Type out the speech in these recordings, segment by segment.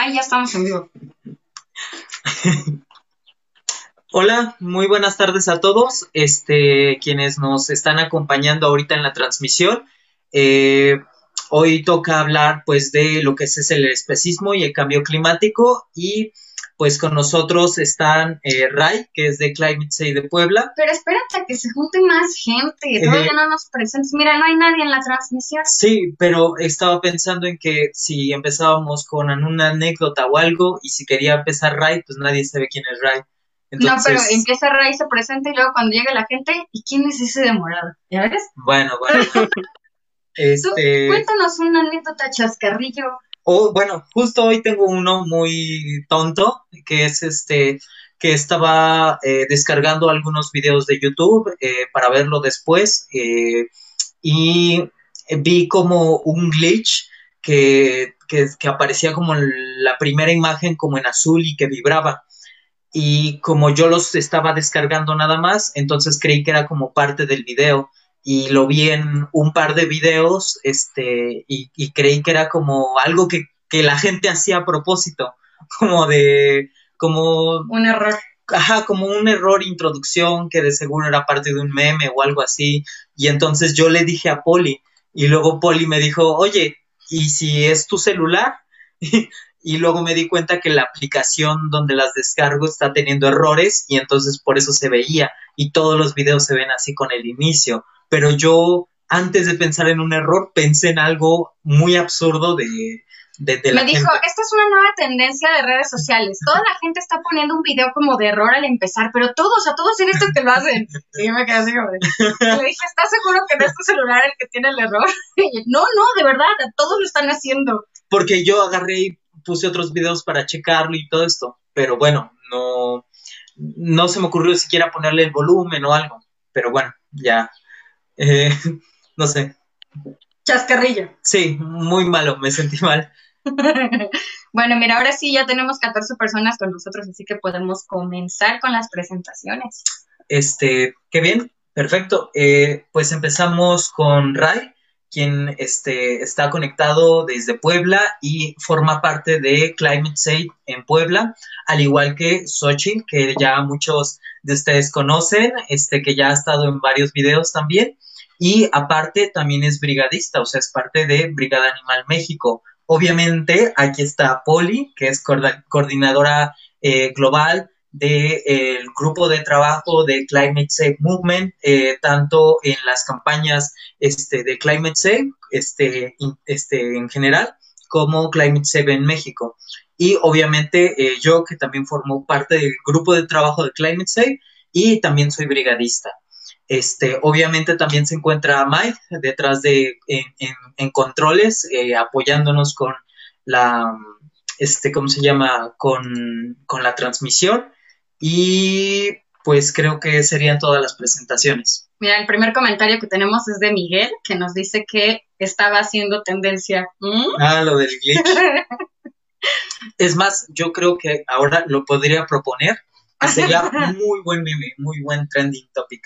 Ay, ya estamos en vivo. Hola, muy buenas tardes a todos, este, quienes nos están acompañando ahorita en la transmisión. Eh, hoy toca hablar, pues, de lo que es el especismo y el cambio climático y pues con nosotros están eh, Ray, que es de Climate Say de Puebla. Pero espérate que se junte más gente, todavía no nos presentes. Mira, no hay nadie en la transmisión. Sí, pero estaba pensando en que si empezábamos con una anécdota o algo, y si quería empezar Ray, pues nadie sabe quién es Ray. No, pero empieza Ray, se presenta y luego cuando llega la gente, ¿y quién es ese demorado? ¿Ya ves? Bueno, bueno. este... cuéntanos una anécdota chascarrillo Oh, bueno, justo hoy tengo uno muy tonto, que es este, que estaba eh, descargando algunos videos de YouTube eh, para verlo después eh, y vi como un glitch que, que, que, aparecía como la primera imagen como en azul y que vibraba. Y como yo los estaba descargando nada más, entonces creí que era como parte del video y lo vi en un par de videos este, y, creí que era como algo que, la gente hacía a propósito, como de, como... Un error. Ajá, como un error introducción que de seguro era parte de un meme o algo así. Y entonces yo le dije a Poli y luego Poli me dijo, oye, ¿y si es tu celular? y luego me di cuenta que la aplicación donde las descargo está teniendo errores y entonces por eso se veía y todos los videos se ven así con el inicio pero yo antes de pensar en un error pensé en algo muy absurdo de, de, Me dijo, esta es una nueva tendencia de redes sociales. Toda la gente está poniendo un video como de error al empezar, pero todos, a todos en esto que lo hacen. Y yo me quedé así como Le dije, ¿estás seguro que no es tu celular el que tiene el error? no, no, de verdad, todos lo están haciendo. Porque yo agarré y puse otros videos para checarlo y todo esto, pero bueno, no, no se me ocurrió siquiera ponerle el volumen o algo. Pero bueno, ya eh, no sé. Chascarrillo. Sí, muy malo, me sentí mal. bueno, mira, ahora sí ya tenemos 14 personas con nosotros, así que podemos comenzar con las presentaciones. Este, qué bien, perfecto. Eh, pues empezamos con Ray, quien este, está conectado desde Puebla y forma parte de Climate Safe en Puebla, al igual que Xochitl, que ya muchos de ustedes conocen, este, que ya ha estado en varios videos también. Y aparte también es brigadista, o sea, es parte de Brigada Animal México. Obviamente aquí está Poli, que es coordinadora eh, global del de, grupo de trabajo de Climate Safe Movement, eh, tanto en las campañas este, de Climate Safe este, este, en general, como Climate Safe en México. Y obviamente eh, yo, que también formo parte del grupo de trabajo de Climate Safe y también soy brigadista. Este, obviamente también se encuentra Mike detrás de, en, controles, eh, apoyándonos con la, este, ¿cómo se llama? Con, con la transmisión. Y pues creo que serían todas las presentaciones. Mira, el primer comentario que tenemos es de Miguel, que nos dice que estaba haciendo tendencia. ¿Mm? Ah, lo del glitch. es más, yo creo que ahora lo podría proponer. sería muy buen meme, muy buen trending topic.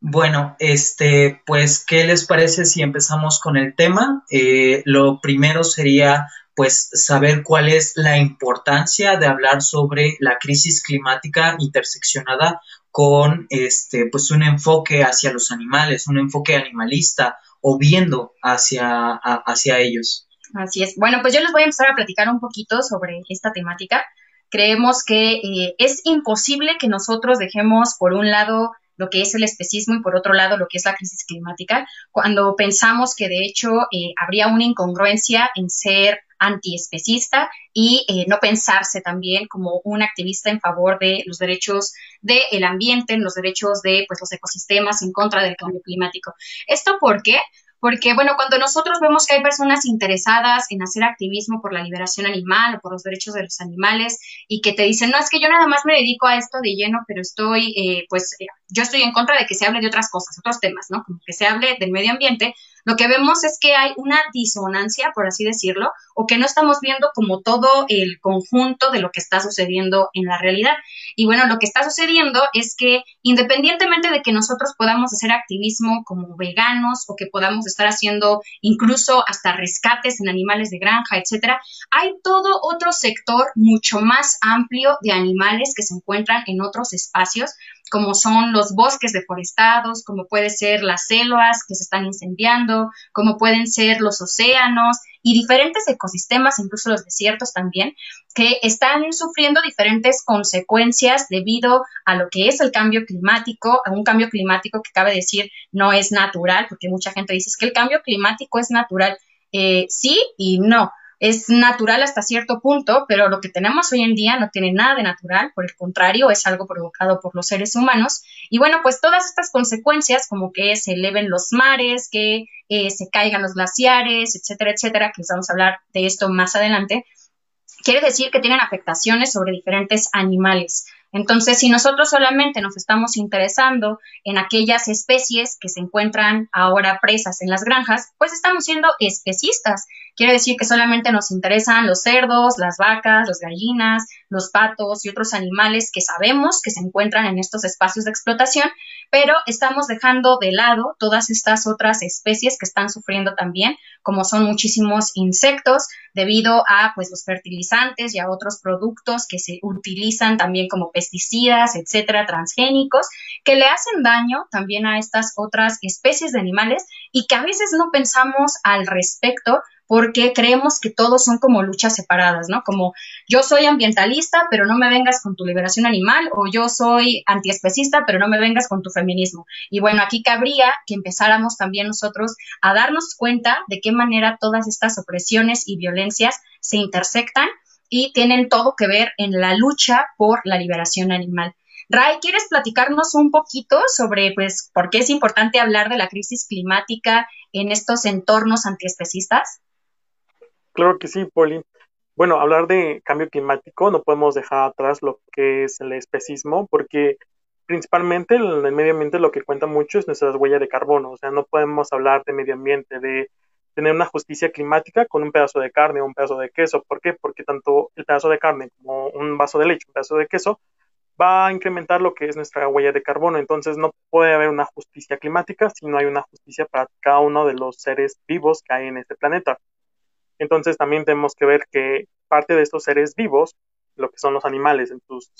Bueno, este, pues, ¿qué les parece si empezamos con el tema? Eh, lo primero sería, pues, saber cuál es la importancia de hablar sobre la crisis climática interseccionada con, este, pues, un enfoque hacia los animales, un enfoque animalista o viendo hacia, hacia ellos. Así es. Bueno, pues yo les voy a empezar a platicar un poquito sobre esta temática. Creemos que eh, es imposible que nosotros dejemos por un lado lo que es el especismo y por otro lado lo que es la crisis climática, cuando pensamos que de hecho eh, habría una incongruencia en ser antiespecista y eh, no pensarse también como un activista en favor de los derechos del ambiente, los derechos de pues, los ecosistemas en contra del cambio climático. ¿Esto por qué? Porque, bueno, cuando nosotros vemos que hay personas interesadas en hacer activismo por la liberación animal o por los derechos de los animales y que te dicen, no, es que yo nada más me dedico a esto de lleno, pero estoy, eh, pues, eh, yo estoy en contra de que se hable de otras cosas, otros temas, ¿no? Como que se hable del medio ambiente, lo que vemos es que hay una disonancia, por así decirlo, o que no estamos viendo como todo el conjunto de lo que está sucediendo en la realidad. Y bueno, lo que está sucediendo es que independientemente de que nosotros podamos hacer activismo como veganos o que podamos estar haciendo incluso hasta rescates en animales de granja, etcétera. Hay todo otro sector mucho más amplio de animales que se encuentran en otros espacios como son los bosques deforestados, como puede ser las selvas que se están incendiando, como pueden ser los océanos y diferentes ecosistemas, incluso los desiertos también, que están sufriendo diferentes consecuencias debido a lo que es el cambio climático, a un cambio climático que cabe decir no es natural, porque mucha gente dice que el cambio climático es natural. Eh, sí y no es natural hasta cierto punto, pero lo que tenemos hoy en día no tiene nada de natural, por el contrario, es algo provocado por los seres humanos. Y bueno, pues todas estas consecuencias, como que se eleven los mares, que eh, se caigan los glaciares, etcétera, etcétera, que vamos a hablar de esto más adelante, quiere decir que tienen afectaciones sobre diferentes animales. Entonces, si nosotros solamente nos estamos interesando en aquellas especies que se encuentran ahora presas en las granjas, pues estamos siendo especistas. Quiere decir que solamente nos interesan los cerdos, las vacas, las gallinas, los patos y otros animales que sabemos que se encuentran en estos espacios de explotación, pero estamos dejando de lado todas estas otras especies que están sufriendo también, como son muchísimos insectos, debido a pues los fertilizantes y a otros productos que se utilizan también como pesticidas, etcétera, transgénicos, que le hacen daño también a estas otras especies de animales y que a veces no pensamos al respecto porque creemos que todos son como luchas separadas, ¿no? Como yo soy ambientalista, pero no me vengas con tu liberación animal, o yo soy antiespecista, pero no me vengas con tu feminismo. Y bueno, aquí cabría que empezáramos también nosotros a darnos cuenta de qué manera todas estas opresiones y violencias se intersectan y tienen todo que ver en la lucha por la liberación animal. Ray, ¿quieres platicarnos un poquito sobre pues por qué es importante hablar de la crisis climática en estos entornos antiespecistas? Claro que sí, Poli. Bueno, hablar de cambio climático no podemos dejar atrás lo que es el especismo, porque principalmente en el medio ambiente lo que cuenta mucho es nuestra huella de carbono. O sea, no podemos hablar de medio ambiente, de tener una justicia climática con un pedazo de carne o un pedazo de queso. ¿Por qué? Porque tanto el pedazo de carne como un vaso de leche, un pedazo de queso, va a incrementar lo que es nuestra huella de carbono. Entonces no puede haber una justicia climática si no hay una justicia para cada uno de los seres vivos que hay en este planeta. Entonces también tenemos que ver que parte de estos seres vivos, lo que son los animales en tus,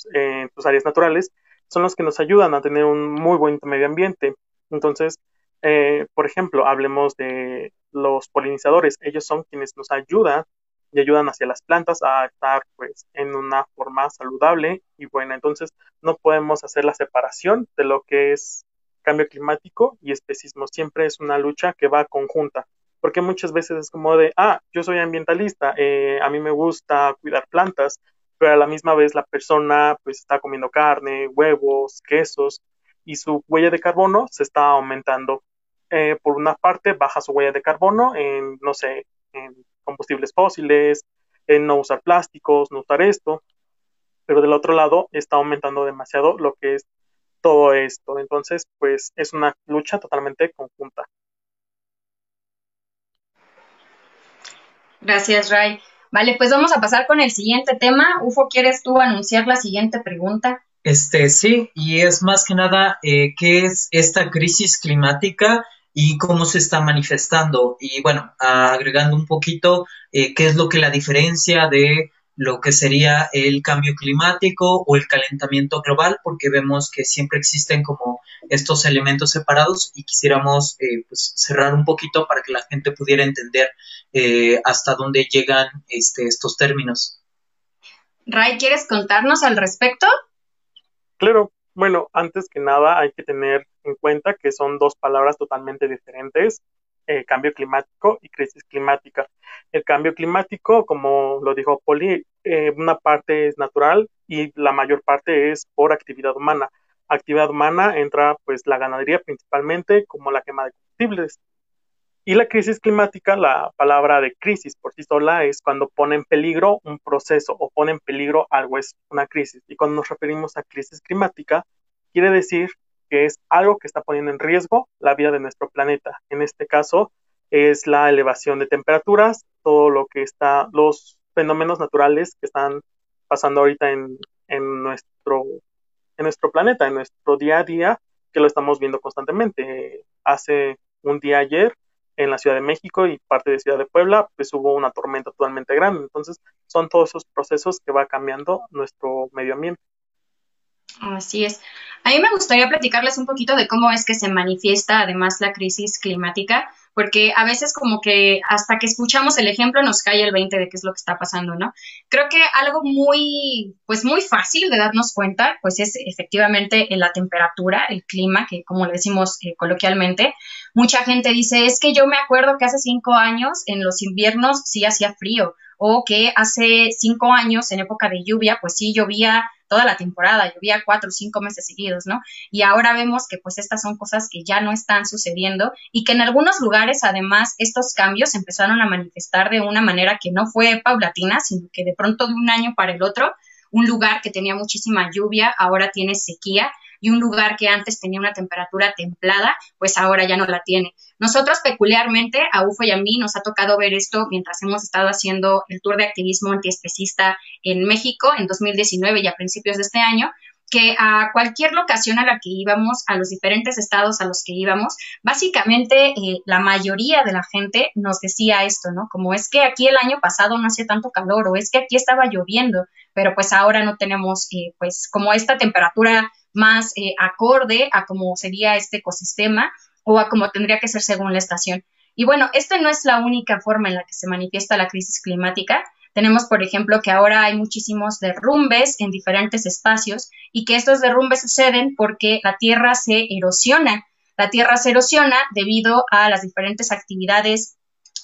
áreas naturales, son los que nos ayudan a tener un muy buen medio ambiente. Entonces, eh, por ejemplo, hablemos de los polinizadores. Ellos son quienes nos ayudan y ayudan hacia las plantas a estar pues en una forma saludable y buena. Entonces, no podemos hacer la separación de lo que es cambio climático y especismo. Siempre es una lucha que va conjunta porque muchas veces es como de, ah, yo soy ambientalista, eh, a mí me gusta cuidar plantas, pero a la misma vez la persona pues está comiendo carne, huevos, quesos y su huella de carbono se está aumentando. Eh, por una parte, baja su huella de carbono en, no sé, en combustibles fósiles, en no usar plásticos, no usar esto, pero del otro lado está aumentando demasiado lo que es todo esto. Entonces, pues es una lucha totalmente conjunta. Gracias, Ray. Vale, pues vamos a pasar con el siguiente tema. Ufo, ¿quieres tú anunciar la siguiente pregunta? Este, sí, y es más que nada, eh, ¿qué es esta crisis climática y cómo se está manifestando? Y bueno, agregando un poquito, eh, ¿qué es lo que la diferencia de lo que sería el cambio climático o el calentamiento global, porque vemos que siempre existen como estos elementos separados y quisiéramos eh, pues, cerrar un poquito para que la gente pudiera entender eh, hasta dónde llegan este, estos términos. Ray, ¿quieres contarnos al respecto? Claro, bueno, antes que nada hay que tener en cuenta que son dos palabras totalmente diferentes, eh, cambio climático y crisis climática. El cambio climático, como lo dijo Poli, eh, una parte es natural y la mayor parte es por actividad humana. Actividad humana entra pues la ganadería principalmente como la quema de combustibles. Y la crisis climática, la palabra de crisis por sí sola es cuando pone en peligro un proceso o pone en peligro algo, es una crisis. Y cuando nos referimos a crisis climática, quiere decir que es algo que está poniendo en riesgo la vida de nuestro planeta. En este caso es la elevación de temperaturas, todo lo que está, los fenómenos naturales que están pasando ahorita en, nuestro, en nuestro planeta, en nuestro día a día, que lo estamos viendo constantemente. Hace un día ayer en la Ciudad de México y parte de Ciudad de Puebla, pues hubo una tormenta totalmente grande. Entonces, son todos esos procesos que va cambiando nuestro medio ambiente. Así es. A mí me gustaría platicarles un poquito de cómo es que se manifiesta además la crisis climática, porque a veces como que hasta que escuchamos el ejemplo nos cae el 20 de qué es lo que está pasando, ¿no? Creo que algo muy, pues muy fácil de darnos cuenta, pues es efectivamente la temperatura, el clima, que como decimos eh, coloquialmente, mucha gente dice, es que yo me acuerdo que hace cinco años en los inviernos sí hacía frío, o que hace cinco años en época de lluvia, pues sí llovía toda la temporada, llovía cuatro o cinco meses seguidos, ¿no? Y ahora vemos que pues estas son cosas que ya no están sucediendo y que en algunos lugares además estos cambios empezaron a manifestar de una manera que no fue paulatina, sino que de pronto de un año para el otro, un lugar que tenía muchísima lluvia ahora tiene sequía y un lugar que antes tenía una temperatura templada, pues ahora ya no la tiene. Nosotros peculiarmente, a UFO y a mí, nos ha tocado ver esto mientras hemos estado haciendo el tour de activismo antiespecista en México en 2019 y a principios de este año, que a cualquier locación a la que íbamos, a los diferentes estados a los que íbamos, básicamente eh, la mayoría de la gente nos decía esto, ¿no? Como es que aquí el año pasado no hacía tanto calor o es que aquí estaba lloviendo, pero pues ahora no tenemos eh, pues como esta temperatura más eh, acorde a cómo sería este ecosistema o a cómo tendría que ser según la estación. Y bueno, esta no es la única forma en la que se manifiesta la crisis climática. Tenemos, por ejemplo, que ahora hay muchísimos derrumbes en diferentes espacios y que estos derrumbes suceden porque la tierra se erosiona. La tierra se erosiona debido a las diferentes actividades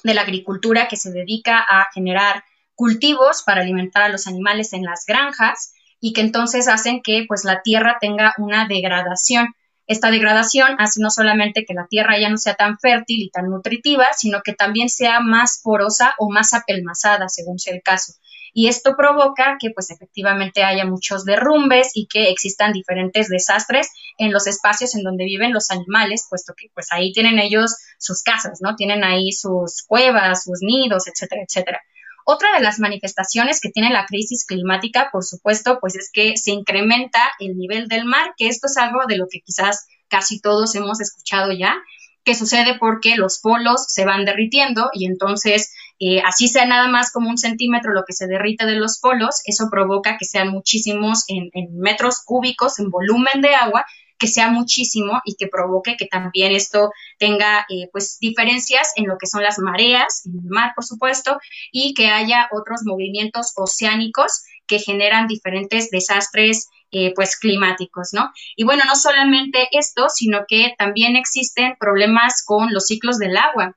de la agricultura que se dedica a generar cultivos para alimentar a los animales en las granjas y que entonces hacen que pues la tierra tenga una degradación. Esta degradación hace no solamente que la tierra ya no sea tan fértil y tan nutritiva, sino que también sea más porosa o más apelmazada, según sea el caso. Y esto provoca que pues efectivamente haya muchos derrumbes y que existan diferentes desastres en los espacios en donde viven los animales, puesto que pues ahí tienen ellos sus casas, ¿no? Tienen ahí sus cuevas, sus nidos, etcétera, etcétera. Otra de las manifestaciones que tiene la crisis climática, por supuesto, pues es que se incrementa el nivel del mar, que esto es algo de lo que quizás casi todos hemos escuchado ya, que sucede porque los polos se van derritiendo y entonces eh, así sea nada más como un centímetro lo que se derrite de los polos, eso provoca que sean muchísimos en metros cúbicos, en volumen de agua, que sea muchísimo y que provoque que también esto tenga eh, pues diferencias en lo que son las mareas, en el mar por supuesto, y que haya otros movimientos oceánicos que generan diferentes desastres eh, pues climáticos, ¿no? Y bueno, no solamente esto, sino que también existen problemas con los ciclos del agua,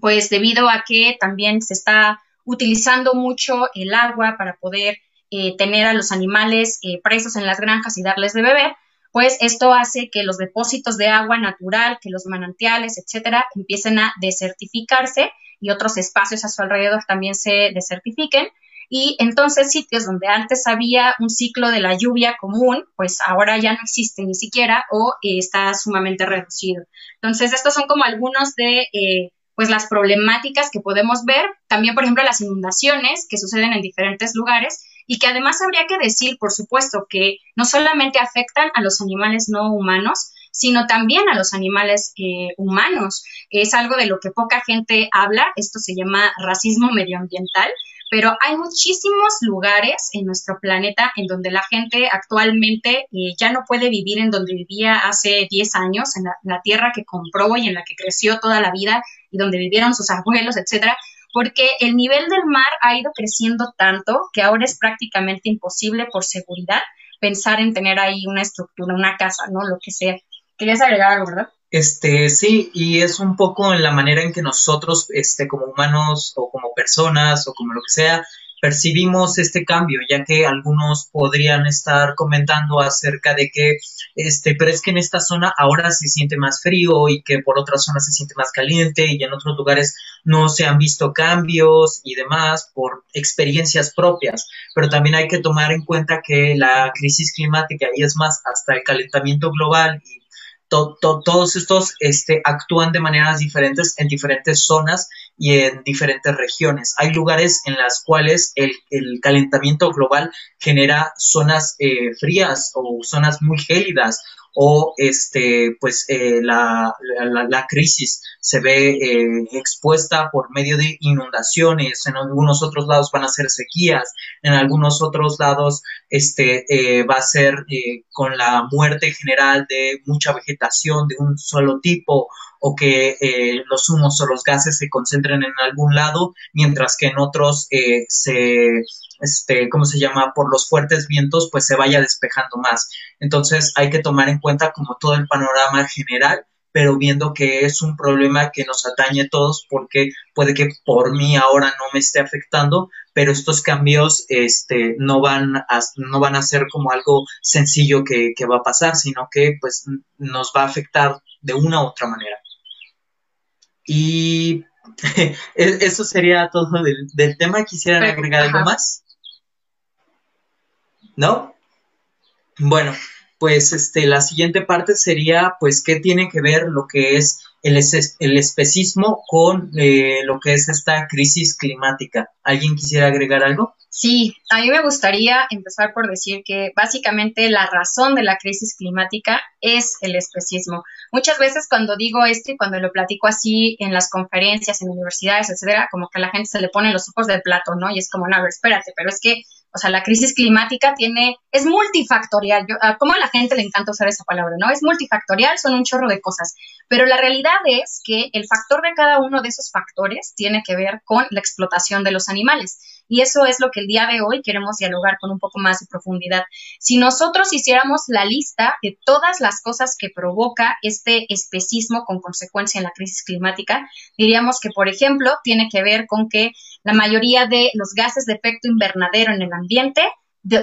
pues debido a que también se está utilizando mucho el agua para poder eh, tener a los animales presos en las granjas y darles de beber, pues esto hace que los depósitos de agua natural, que los manantiales, etcétera, empiecen a desertificarse y otros espacios a su alrededor también se desertifiquen. Y entonces sitios donde antes había un ciclo de la lluvia común, pues ahora ya no existe ni siquiera o eh, está sumamente reducido. Entonces, estos son como algunos de eh, pues las problemáticas que podemos ver. También, por ejemplo, las inundaciones que suceden en diferentes lugares y que además habría que decir, por supuesto, que no solamente afectan a los animales no humanos, sino también a los animales eh, humanos. Es algo de lo que poca gente habla, esto se llama racismo medioambiental, pero hay muchísimos lugares en nuestro planeta en donde la gente actualmente eh, ya no puede vivir en donde vivía hace 10 años, en la, en la, tierra que compró y en la que creció toda la vida y donde vivieron sus abuelos, etcétera, porque el nivel del mar ha ido creciendo tanto que ahora es prácticamente imposible por seguridad pensar en tener ahí una estructura, una casa, ¿no? Lo que sea. Querías agregar algo, ¿verdad? Este, sí, y es un poco en la manera en que nosotros, este, como humanos o como personas o como lo que sea, percibimos este cambio, ya que algunos podrían estar comentando acerca de que, este, pero es que en esta zona ahora se siente más frío y que por otras zonas se siente más caliente y en otros lugares no se han visto cambios y demás por experiencias propias, pero también hay que tomar en cuenta que la crisis climática y es más hasta el calentamiento global y todos estos este, actúan de maneras diferentes en diferentes zonas y en diferentes regiones. Hay lugares en las cuales el, calentamiento global genera zonas eh, frías o zonas muy gélidas o este, pues eh, la, la, crisis se ve eh, expuesta por medio de inundaciones, en algunos otros lados van a ser sequías, en algunos otros lados este, eh, va a ser con la muerte general de mucha vegetación de un solo tipo o que los humos o los gases se concentren en algún lado, mientras que en otros se este, ¿cómo se llama? Por los fuertes vientos, pues se vaya despejando más. Entonces hay que tomar en cuenta como todo el panorama general, pero viendo que es un problema que nos atañe a todos porque puede que por mí ahora no me esté afectando, pero estos cambios este, no, van a, no van a ser como algo sencillo que, que va a pasar, sino que pues nos va a afectar de una u otra manera. Y e-, eso sería todo del, del tema. ¿Quisieran agregar algo más? ¿No? Bueno, pues este, la siguiente parte sería, pues, ¿qué tiene que ver lo que es el, el especismo con eh, lo que es esta crisis climática? ¿Alguien quisiera agregar algo? Sí, a mí me gustaría empezar por decir que básicamente la razón de la crisis climática es el especismo. Muchas veces cuando digo esto y cuando lo platico así en las conferencias, en universidades, etcétera, como que a la gente se le pone los ojos del plato, ¿no? Y es como, no, a ver, espérate, pero es que o sea, la crisis climática tiene, es multifactorial. Yo, como a la gente le encanta usar esa palabra, ¿no? Es multifactorial, son un chorro de cosas. Pero la realidad es que el factor de cada uno de esos factores tiene que ver con la explotación de los animales. Y eso es lo que el día de hoy queremos dialogar con un poco más de profundidad. Si nosotros hiciéramos la lista de todas las cosas que provoca este especismo con consecuencia en la crisis climática, diríamos que, por ejemplo, tiene que ver con que la mayoría de los gases de efecto invernadero en el ambiente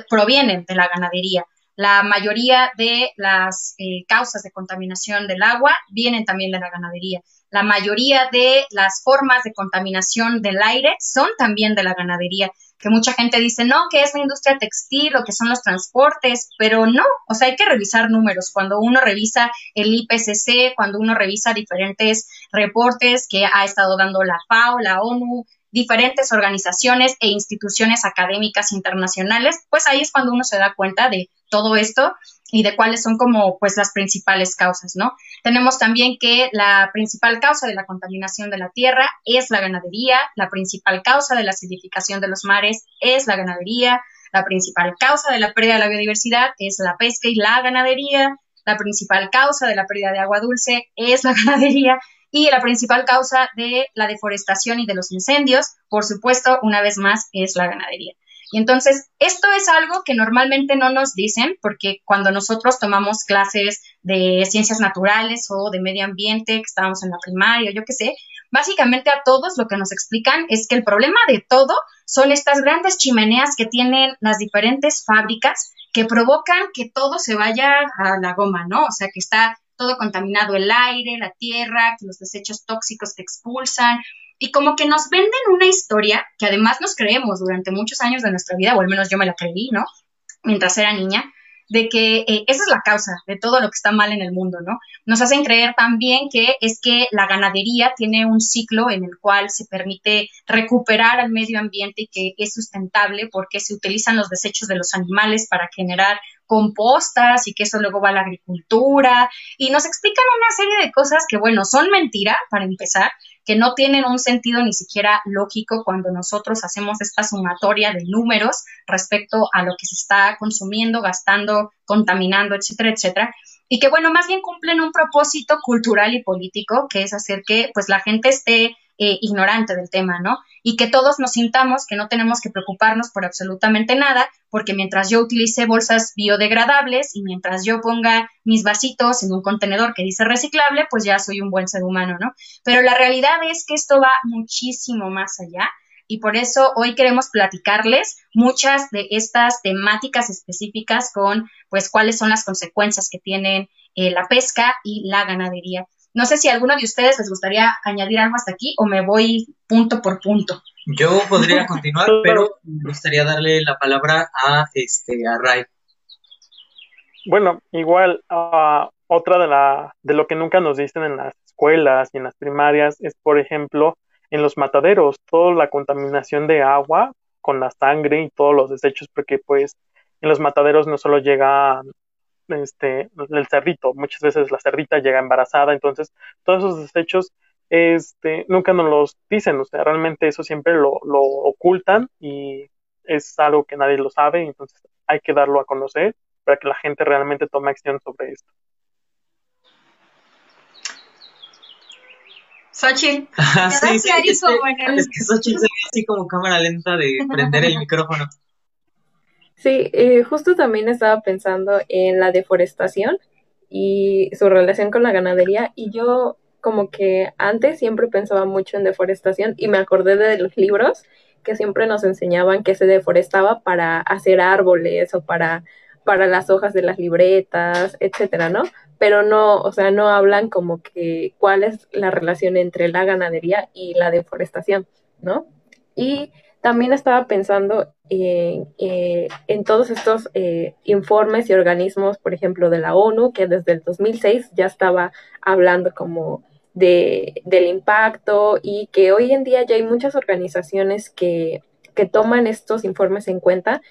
provienen de la ganadería. La mayoría de las eh, causas de contaminación del agua vienen también de la ganadería. La mayoría de las formas de contaminación del aire son también de la ganadería, que mucha gente dice, no, que es la industria textil o que son los transportes, pero no, o sea, hay que revisar números. Cuando uno revisa el IPCC, cuando uno revisa diferentes reportes que ha estado dando la FAO, la ONU, diferentes organizaciones e instituciones académicas internacionales, pues ahí es cuando uno se da cuenta de todo esto y de cuáles son como pues las principales causas, ¿no? Tenemos también que la principal causa de la contaminación de la tierra es la ganadería, la principal causa de la acidificación de los mares es la ganadería, la principal causa de la pérdida de la biodiversidad es la pesca y la ganadería, la principal causa de la pérdida de agua dulce es la ganadería y la principal causa de la deforestación y de los incendios, por supuesto, una vez más, es la ganadería. Y entonces, esto es algo que normalmente no nos dicen, porque cuando nosotros tomamos clases de ciencias naturales o de medio ambiente, que estábamos en la primaria, yo qué sé, básicamente a todos lo que nos explican es que el problema de todo son estas grandes chimeneas que tienen las diferentes fábricas que provocan que todo se vaya a la goma, ¿no? O sea, que está todo contaminado el aire, la tierra, que los desechos tóxicos te expulsan. Y como que nos venden una historia que además nos creemos durante muchos años de nuestra vida, o al menos yo me la creí, ¿no? Mientras era niña, de que eh, esa es la causa de todo lo que está mal en el mundo, ¿no? Nos hacen creer también que es que la ganadería tiene un ciclo en el cual se permite recuperar al medio ambiente y que es sustentable porque se utilizan los desechos de los animales para generar compostas y que eso luego va a la agricultura y nos explican una serie de cosas que, bueno, son mentira para empezar, que no tienen un sentido ni siquiera lógico cuando nosotros hacemos esta sumatoria de números respecto a lo que se está consumiendo, gastando, contaminando, etcétera, etcétera. Y que bueno, más bien cumplen un propósito cultural y político, que es hacer que pues la gente esté eh, ignorante del tema, ¿no? Y que todos nos sintamos que no tenemos que preocuparnos por absolutamente nada, porque mientras yo utilice bolsas biodegradables y mientras yo ponga mis vasitos en un contenedor que dice reciclable, pues ya soy un buen ser humano, ¿no? Pero la realidad es que esto va muchísimo más allá y por eso hoy queremos platicarles muchas de estas temáticas específicas con pues cuáles son las consecuencias que tienen eh, la pesca y la ganadería. No sé si a alguno de ustedes les gustaría añadir algo hasta aquí o me voy punto por punto. Yo podría continuar, pero me gustaría darle la palabra a este a Ray. Bueno, igual uh, otra de la de lo que nunca nos dicen en las escuelas y en las primarias es, por ejemplo, en los mataderos, toda la contaminación de agua con la sangre y todos los desechos, porque pues en los mataderos no solo llegan este, el cerdito. Muchas veces la cerdita llega embarazada, entonces todos esos desechos este, nunca nos los dicen, o sea, realmente eso siempre lo, lo ocultan y es algo que nadie lo sabe, entonces hay que darlo a conocer para que la gente realmente tome acción sobre esto. Xochitl. sí, sí, es, que, es que Xochitl se ve así como cámara lenta de prender el micrófono. Sí, eh, justo también estaba pensando en la deforestación y su relación con la ganadería y yo como que antes siempre pensaba mucho en deforestación y me acordé de los libros que siempre nos enseñaban que se deforestaba para hacer árboles o para, para las hojas de las libretas, etcétera, ¿no? Pero no, o sea, no hablan como que cuál es la relación entre la ganadería y la deforestación, ¿no? Y también estaba pensando eh, en todos estos eh, informes y organismos, por ejemplo, de la ONU, que desde el 2006 ya estaba hablando como de, del impacto y que hoy en día ya hay muchas organizaciones que, que toman estos informes en cuenta,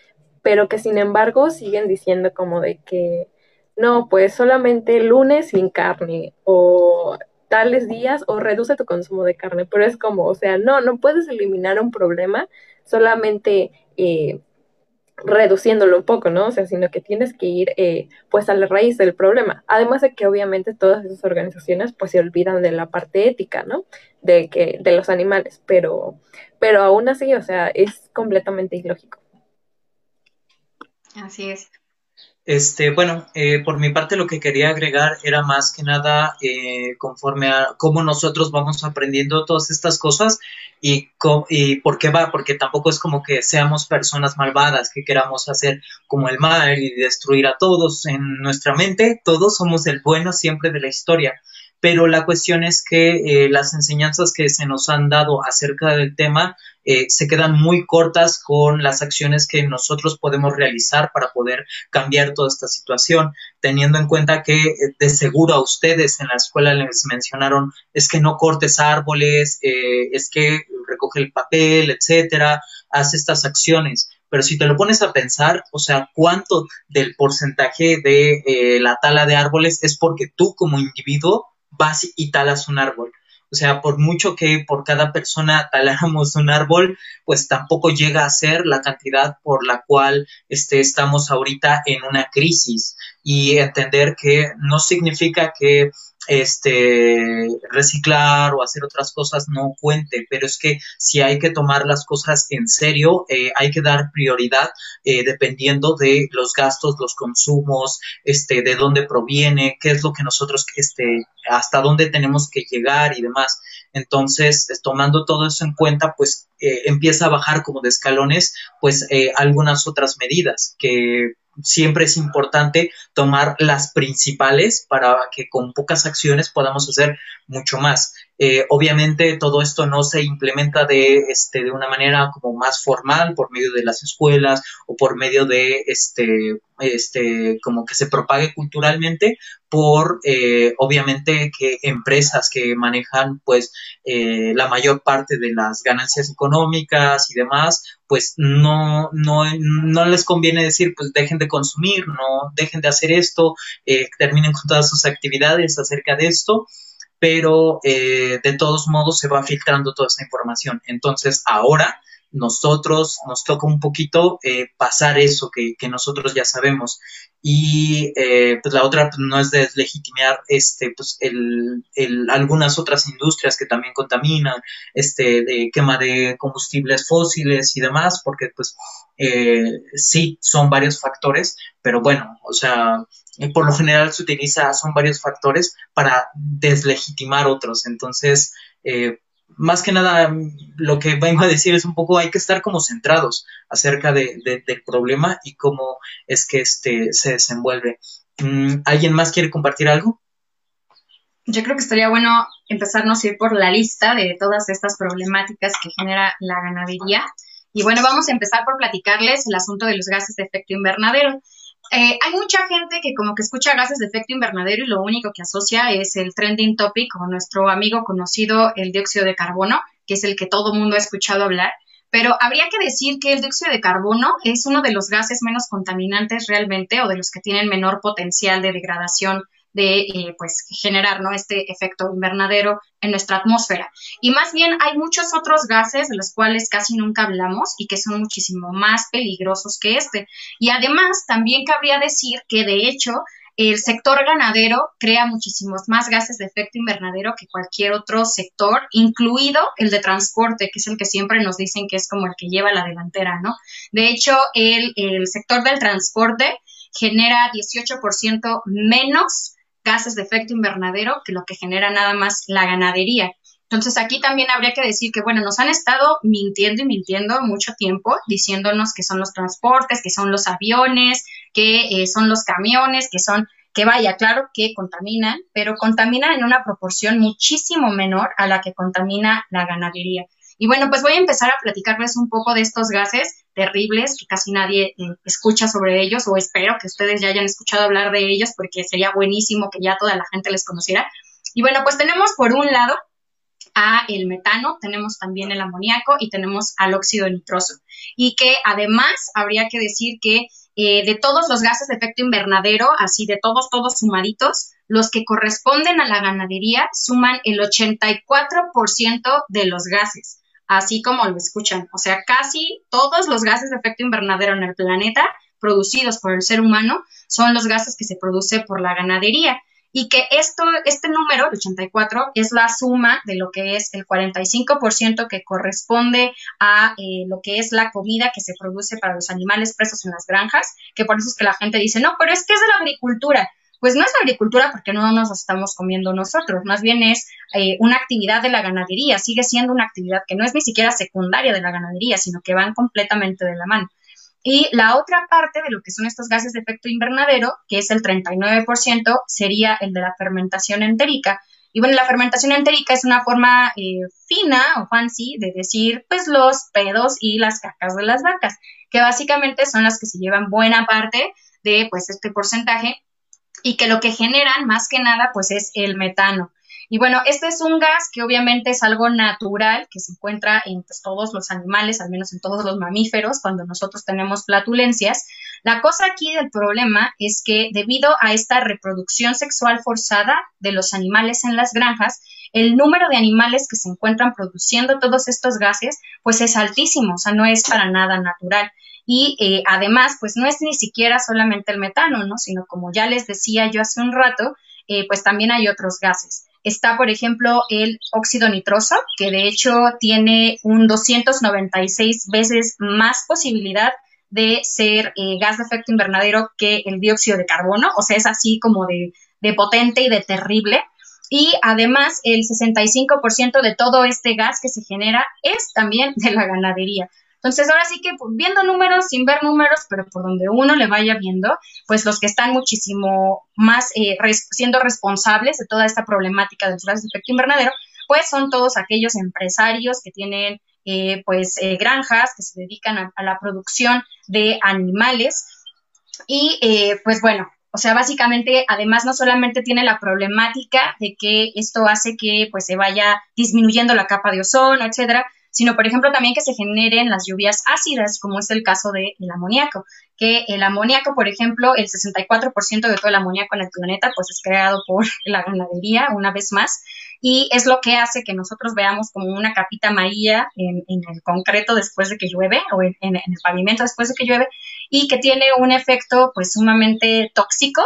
pero que sin embargo siguen diciendo como de que no, pues solamente lunes sin carne o tales días o reduce tu consumo de carne, pero es como, o sea, no, no puedes eliminar un problema solamente eh, reduciéndolo un poco, ¿no? O sea, sino que tienes que ir eh, pues a la raíz del problema. Además de que obviamente todas esas organizaciones pues se olvidan de la parte ética, ¿no? De que de los animales, pero pero aún así, o sea, es completamente ilógico. Así es. Este, bueno, eh, por mi parte lo que quería agregar era más que nada eh, conforme a cómo nosotros vamos aprendiendo todas estas cosas y, y por qué va, porque tampoco es como que seamos personas malvadas, que queramos hacer como el mal y destruir a todos en nuestra mente, todos somos el bueno siempre de la historia pero la cuestión es que eh, las enseñanzas que se nos han dado acerca del tema eh, se quedan muy cortas con las acciones que nosotros podemos realizar para poder cambiar toda esta situación, teniendo en cuenta que eh, de seguro a ustedes en la escuela les mencionaron es que no cortes árboles, es que recoge el papel, etcétera, haz estas acciones pero si te lo pones a pensar, o sea, ¿cuánto del porcentaje de la tala de árboles es porque tú como individuo vas y talas un árbol. O sea, por mucho que por cada persona taláramos un árbol, pues tampoco llega a ser la cantidad por la cual este, estamos ahorita en una crisis. Y entender que no significa que este, reciclar o hacer otras cosas no cuente, pero es que si hay que tomar las cosas en serio, eh, hay que dar prioridad eh, dependiendo de los gastos, los consumos, este, de dónde proviene, qué es lo que nosotros, este, hasta dónde tenemos que llegar y demás. Entonces, tomando todo eso en cuenta, pues eh, empieza a bajar como de escalones, pues algunas otras medidas que siempre es importante tomar las principales para que con pocas acciones podamos hacer mucho más. Eh, obviamente todo esto no se implementa de, este, de una manera como más formal por medio de las escuelas o por medio de este, este, como que se propague culturalmente por eh, obviamente que empresas que manejan pues eh, la mayor parte de las ganancias económicas y demás pues no, no, no les conviene decir pues dejen de consumir, no dejen de hacer esto, terminen con todas sus actividades acerca de esto pero eh, de todos modos se va filtrando toda esa información. Entonces, ahora nosotros nos toca un poquito eh, pasar eso que, nosotros ya sabemos. Y eh, pues la otra no es deslegitimar este, pues, el, el, algunas otras industrias que también contaminan, este, de quema de combustibles fósiles y demás, porque pues sí son varios factores, pero bueno, o sea, por lo general se utiliza, son varios factores para deslegitimar otros. Entonces, eh, más que nada, lo que vengo a decir es un poco, hay que estar como centrados acerca de, del problema y cómo es que este se desenvuelve. Mm, ¿Alguien más quiere compartir algo? Yo creo que estaría bueno empezarnos a ir por la lista de todas estas problemáticas que genera la ganadería. Y bueno, vamos a empezar por platicarles el asunto de los gases de efecto invernadero. Eh, hay mucha gente que como que escucha gases de efecto invernadero y lo único que asocia es el trending topic o nuestro amigo conocido el dióxido de carbono, que es el que todo mundo ha escuchado hablar. pero habría que decir que el dióxido de carbono es uno de los gases menos contaminantes realmente o de los que tienen menor potencial de degradación de eh, pues generar ¿no? este efecto invernadero en nuestra atmósfera. Y más bien hay muchos otros gases de los cuales casi nunca hablamos y que son muchísimo más peligrosos que este. Y además también cabría decir que de hecho el sector ganadero crea muchísimos más gases de efecto invernadero que cualquier otro sector, incluido el de transporte, que es el que siempre nos dicen que es como el que lleva la delantera, ¿no? De hecho, el, el sector del transporte genera 18% menos gases de efecto invernadero que lo que genera nada más la ganadería. Entonces aquí también habría que decir que, bueno, nos han estado mintiendo y mintiendo mucho tiempo, diciéndonos que son los transportes, que son los aviones, que eh, son los camiones, que son, que vaya, claro que contaminan, pero contaminan en una proporción muchísimo menor a la que contamina la ganadería. Y bueno, pues voy a empezar a platicarles un poco de estos gases terribles que casi nadie eh, escucha sobre ellos o espero que ustedes ya hayan escuchado hablar de ellos porque sería buenísimo que ya toda la gente les conociera. Y bueno, pues tenemos por un lado a el metano, tenemos también el amoníaco y tenemos al óxido nitroso. Y que además habría que decir que eh, de todos los gases de efecto invernadero, así de todos, todos sumaditos, los que corresponden a la ganadería suman el 84% de los gases, así como lo escuchan. O sea, casi todos los gases de efecto invernadero en el planeta producidos por el ser humano son los gases que se produce por la ganadería y que esto, este número, el 84, es la suma de lo que es el 45% que corresponde a eh, lo que es la comida que se produce para los animales presos en las granjas, que por eso es que la gente dice, no, pero es que es de la agricultura. Pues no es agricultura porque no nos estamos comiendo nosotros, más bien es eh, una actividad de la ganadería, sigue siendo una actividad que no es ni siquiera secundaria de la ganadería, sino que van completamente de la mano. Y la otra parte de lo que son estos gases de efecto invernadero, que es el 39%, sería el de la fermentación entérica. Y bueno, la fermentación entérica es una forma eh, fina o fancy de decir, pues, los pedos y las cacas de las vacas, que básicamente son las que se llevan buena parte de, pues, este porcentaje y que lo que generan, más que nada, pues, es el metano. Y bueno, este es un gas que obviamente es algo natural que se encuentra en pues, todos los animales, al menos en todos los mamíferos, cuando nosotros tenemos flatulencias. La cosa aquí del problema es que debido a esta reproducción sexual forzada de los animales en las granjas, el número de animales que se encuentran produciendo todos estos gases, pues es altísimo, o sea, no es para nada natural. Y eh, además, pues no es ni siquiera solamente el metano, ¿no? Sino como ya les decía yo hace un rato, eh, pues también hay otros gases. Está, por ejemplo, el óxido nitroso, que de hecho tiene un 296 veces más posibilidad de ser eh, gas de efecto invernadero que el dióxido de carbono, o sea, es así como de, de potente y de terrible. Y además, el 65% de todo este gas que se genera es también de la ganadería. Entonces, ahora sí que pues, viendo números, sin ver números, pero por donde uno le vaya viendo, pues los que están muchísimo más eh, siendo responsables de toda esta problemática de los gases de efecto invernadero, pues son todos aquellos empresarios que tienen eh, pues eh, granjas que se dedican a, la producción de animales. Y pues bueno, o sea, básicamente, además, no solamente tiene la problemática de que esto hace que pues se vaya disminuyendo la capa de ozono, etcétera, sino por ejemplo también que se generen las lluvias ácidas, como es el caso del amoníaco, que el amoníaco, por ejemplo, el 64% de todo el amoníaco en el planeta pues es creado por la ganadería, una vez más, y es lo que hace que nosotros veamos como una capita amarilla en, el concreto después de que llueve o en, en, el pavimento después de que llueve y que tiene un efecto pues sumamente tóxico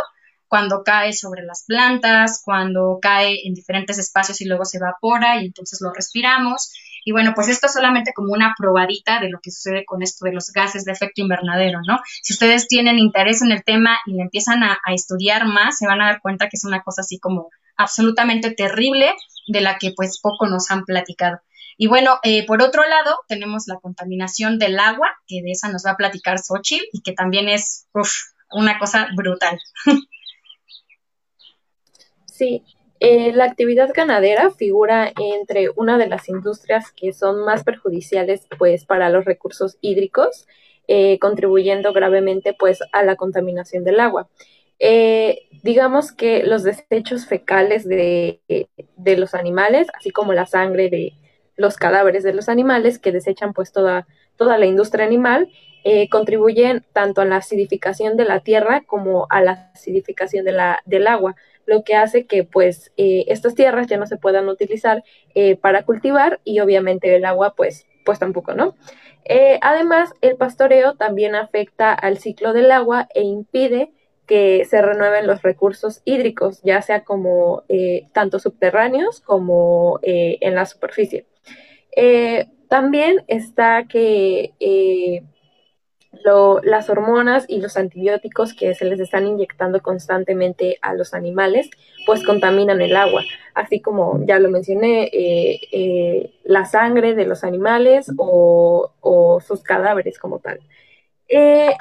cuando cae sobre las plantas, cuando cae en diferentes espacios y luego se evapora y entonces lo respiramos y bueno, pues esto es solamente como una probadita de lo que sucede con esto de los gases de efecto invernadero, ¿no? Si ustedes tienen interés en el tema y le empiezan a, estudiar más, se van a dar cuenta que es una cosa así como absolutamente terrible de la que pues poco nos han platicado. Y bueno, eh, por otro lado, tenemos la contaminación del agua, que de esa nos va a platicar Xochitl y que también es una cosa brutal. Sí, eh, la actividad ganadera figura entre una de las industrias que son más perjudiciales pues para los recursos hídricos, eh, contribuyendo gravemente pues a la contaminación del agua. Eh, digamos que los desechos fecales de, de, los animales, así como la sangre de, los cadáveres de los animales que desechan pues toda, toda la industria animal, contribuyen tanto a la acidificación de la tierra como a la acidificación de la, del agua, lo que hace que pues eh, estas tierras ya no se puedan utilizar eh, para cultivar y obviamente el agua pues, pues tampoco, ¿no? además, el pastoreo también afecta al ciclo del agua e impide que se renueven los recursos hídricos, ya sea como tanto subterráneos como en la superficie. también está que las hormonas y los antibióticos que se les están inyectando constantemente a los animales, pues contaminan el agua, así como ya lo mencioné, eh, eh, la sangre de los animales o, sus cadáveres como tal. Eh,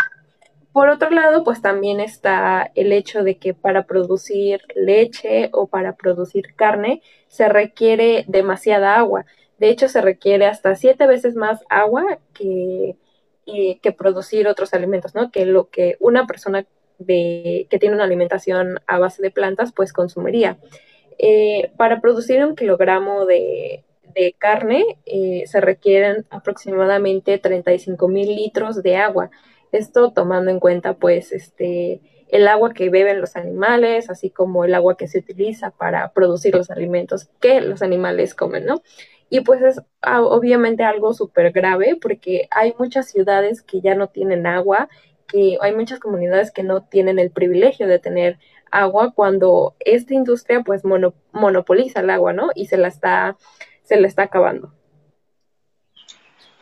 por otro lado, pues también está el hecho de que para producir leche o para producir carne se requiere demasiada agua. De hecho, se requiere hasta siete veces más agua que y que producir otros alimentos, ¿no? Que lo que una persona de, que tiene una alimentación a base de plantas, pues consumiría. Eh, para producir un kilogramo de, carne eh, se requieren aproximadamente 35 mil litros de agua. Esto tomando en cuenta, pues, este, el agua que beben los animales, así como el agua que se utiliza para producir los alimentos que los animales comen, ¿no? Y pues es ah, obviamente algo súper grave porque hay muchas ciudades que ya no tienen agua, que hay muchas comunidades que no tienen el privilegio de tener agua cuando esta industria pues monopoliza el agua, ¿no? Y se la está, se la está acabando.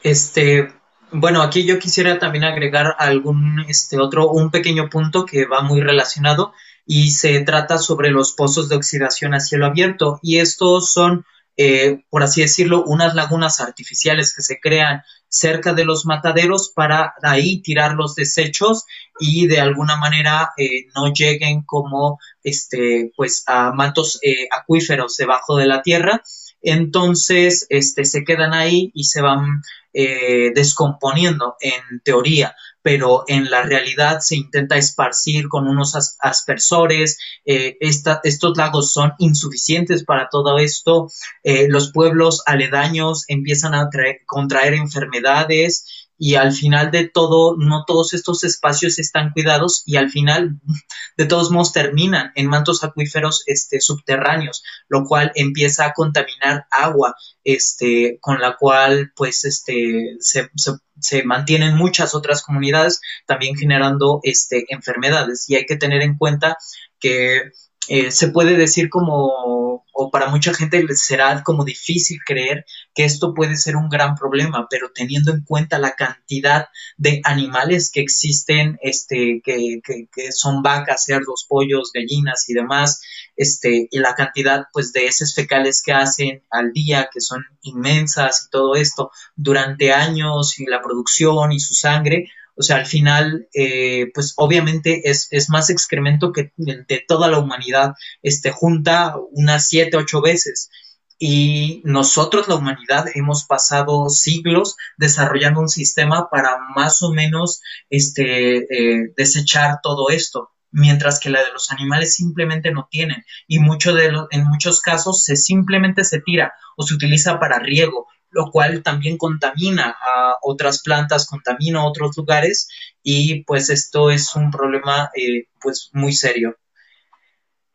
Este, bueno, aquí yo quisiera también agregar algún, este, otro, un pequeño punto que va muy relacionado y se trata sobre los pozos de oxidación a cielo abierto y estos son eh, por así decirlo, unas lagunas artificiales que se crean cerca de los mataderos para ahí tirar los desechos y de alguna manera eh, no lleguen como este pues a mantos eh, acuíferos debajo de la tierra. Entonces este se quedan ahí y se van descomponiendo en teoría pero en la realidad se intenta esparcir con unos aspersores. Eh, estos lagos son insuficientes para todo esto. Eh, los pueblos aledaños empiezan a contraer enfermedades y al final de todo, no todos estos espacios están cuidados y al final, de todos modos, terminan en mantos acuíferos este, subterráneos, lo cual empieza a contaminar agua, este, con la cual, pues, este, se, se, mantienen muchas otras comunidades también generando este, enfermedades. Y hay que tener en cuenta que eh, se puede decir como, o para mucha gente será como difícil creer que esto puede ser un gran problema, pero teniendo en cuenta la cantidad de animales que existen, este, que, que, son vacas, cerdos, pollos, gallinas y demás, este, y la cantidad pues de heces fecales que hacen al día, que son inmensas y todo esto, durante años y la producción y su sangre, o sea, al final, eh, pues obviamente es, más excremento que de toda la humanidad este, junta unas siete, ocho veces. Y nosotros, la humanidad, hemos pasado siglos desarrollando un sistema para más o menos este, eh, desechar todo esto mientras que la de los animales simplemente no tienen y mucho de en muchos casos se simplemente se tira o se utiliza para riego lo cual también contamina a otras plantas, contamina a otros lugares y pues esto es un problema eh, pues muy serio.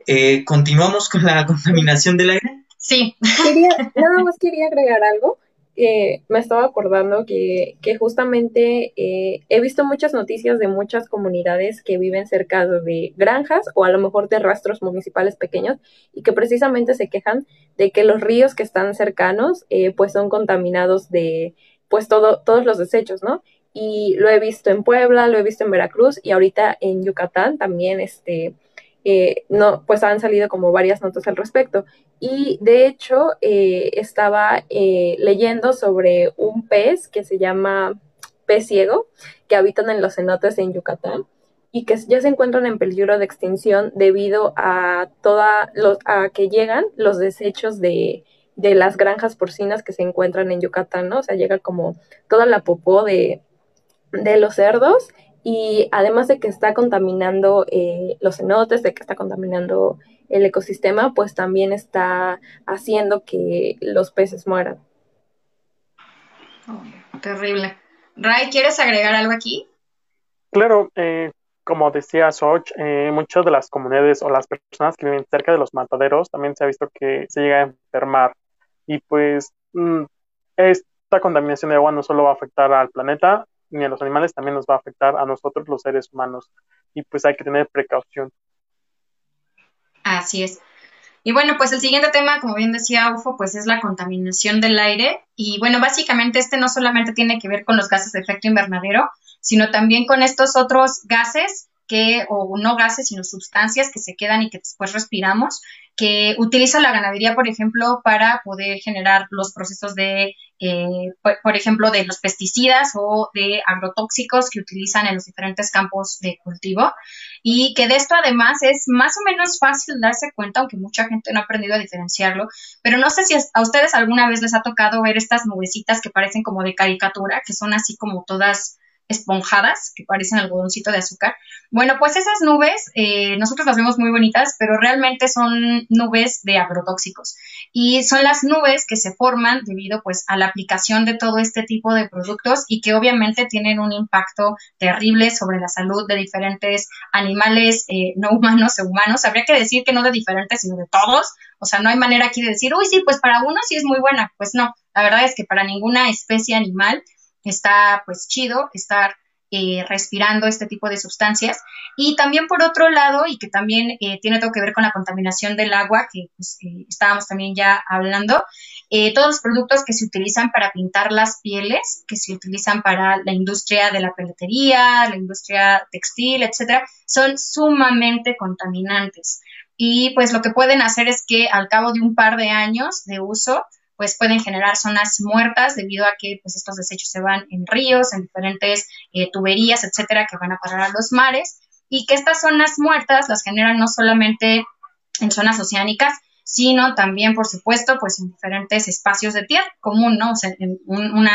Eh, ¿Continuamos con la contaminación del aire? Sí. nada más quería agregar algo me estaba acordando que, justamente eh, he visto muchas noticias de muchas comunidades que viven cerca de granjas o a lo mejor de rastros municipales pequeños y que precisamente se quejan de que los ríos que están cercanos eh, pues son contaminados de pues todo, todos los desechos, ¿no? Y lo he visto en Puebla, lo he visto en Veracruz y ahorita en Yucatán también este eh, no, pues han salido como varias notas al respecto. Y de hecho, eh, estaba eh, leyendo sobre un pez que se llama pez ciego, que habitan en los cenotes en Yucatán y que ya se encuentran en peligro de extinción debido a toda los, a que llegan los desechos de, de las granjas porcinas que se encuentran en Yucatán, ¿no? O sea, llega como toda la popó de, de los cerdos y además de que está contaminando eh, los cenotes, de que está contaminando el ecosistema, pues también está haciendo que los peces mueran. Oh, terrible. Ray, ¿quieres agregar algo aquí? Claro, eh, como decía Soch, eh, muchas de las comunidades o las personas que viven cerca de los mataderos también se ha visto que se llega a enfermar. Y pues mm, esta contaminación de agua no solo va a afectar al planeta ni a los animales, también nos va a afectar a nosotros los seres humanos. Y pues hay que tener precaución. Así es. Y bueno, pues el siguiente tema, como bien decía UFO, pues es la contaminación del aire. Y bueno, básicamente este no solamente tiene que ver con los gases de efecto invernadero, sino también con estos otros gases que, o no gases, sino sustancias que se quedan y que después respiramos, que utiliza la ganadería, por ejemplo, para poder generar los procesos de, eh, por, ejemplo, de los pesticidas o de agrotóxicos que utilizan en los diferentes campos de cultivo. Y que de esto además es más o menos fácil darse cuenta, aunque mucha gente no ha aprendido a diferenciarlo, pero no sé si a ustedes alguna vez les ha tocado ver estas nubecitas que parecen como de caricatura, que son así como todas esponjadas que parecen algodoncito de azúcar. Bueno, pues esas nubes, eh, nosotros las vemos muy bonitas, pero realmente son nubes de agrotóxicos y son las nubes que se forman debido pues a la aplicación de todo este tipo de productos y que obviamente tienen un impacto terrible sobre la salud de diferentes animales eh, no humanos o humanos. Habría que decir que no de diferentes, sino de todos. O sea, no hay manera aquí de decir, uy, sí, pues para uno sí es muy buena. Pues no, la verdad es que para ninguna especie animal está pues chido estar eh, respirando este tipo de sustancias. Y también por otro lado, y que también eh, tiene todo que ver con la contaminación del agua, que pues, eh, estábamos también ya hablando, todos los productos que se utilizan para pintar las pieles, que se utilizan para la industria de la peletería, la industria textil, etcétera, son sumamente contaminantes. Y pues lo que pueden hacer es que al cabo de un par de años de uso, pues pueden generar zonas muertas debido a que pues estos desechos se van en ríos, en diferentes eh, tuberías, etcétera, que van a parar a los mares y que estas zonas muertas las generan no solamente en zonas oceánicas, sino también, por supuesto, pues en diferentes espacios de tierra común, ¿no? O sea, en un,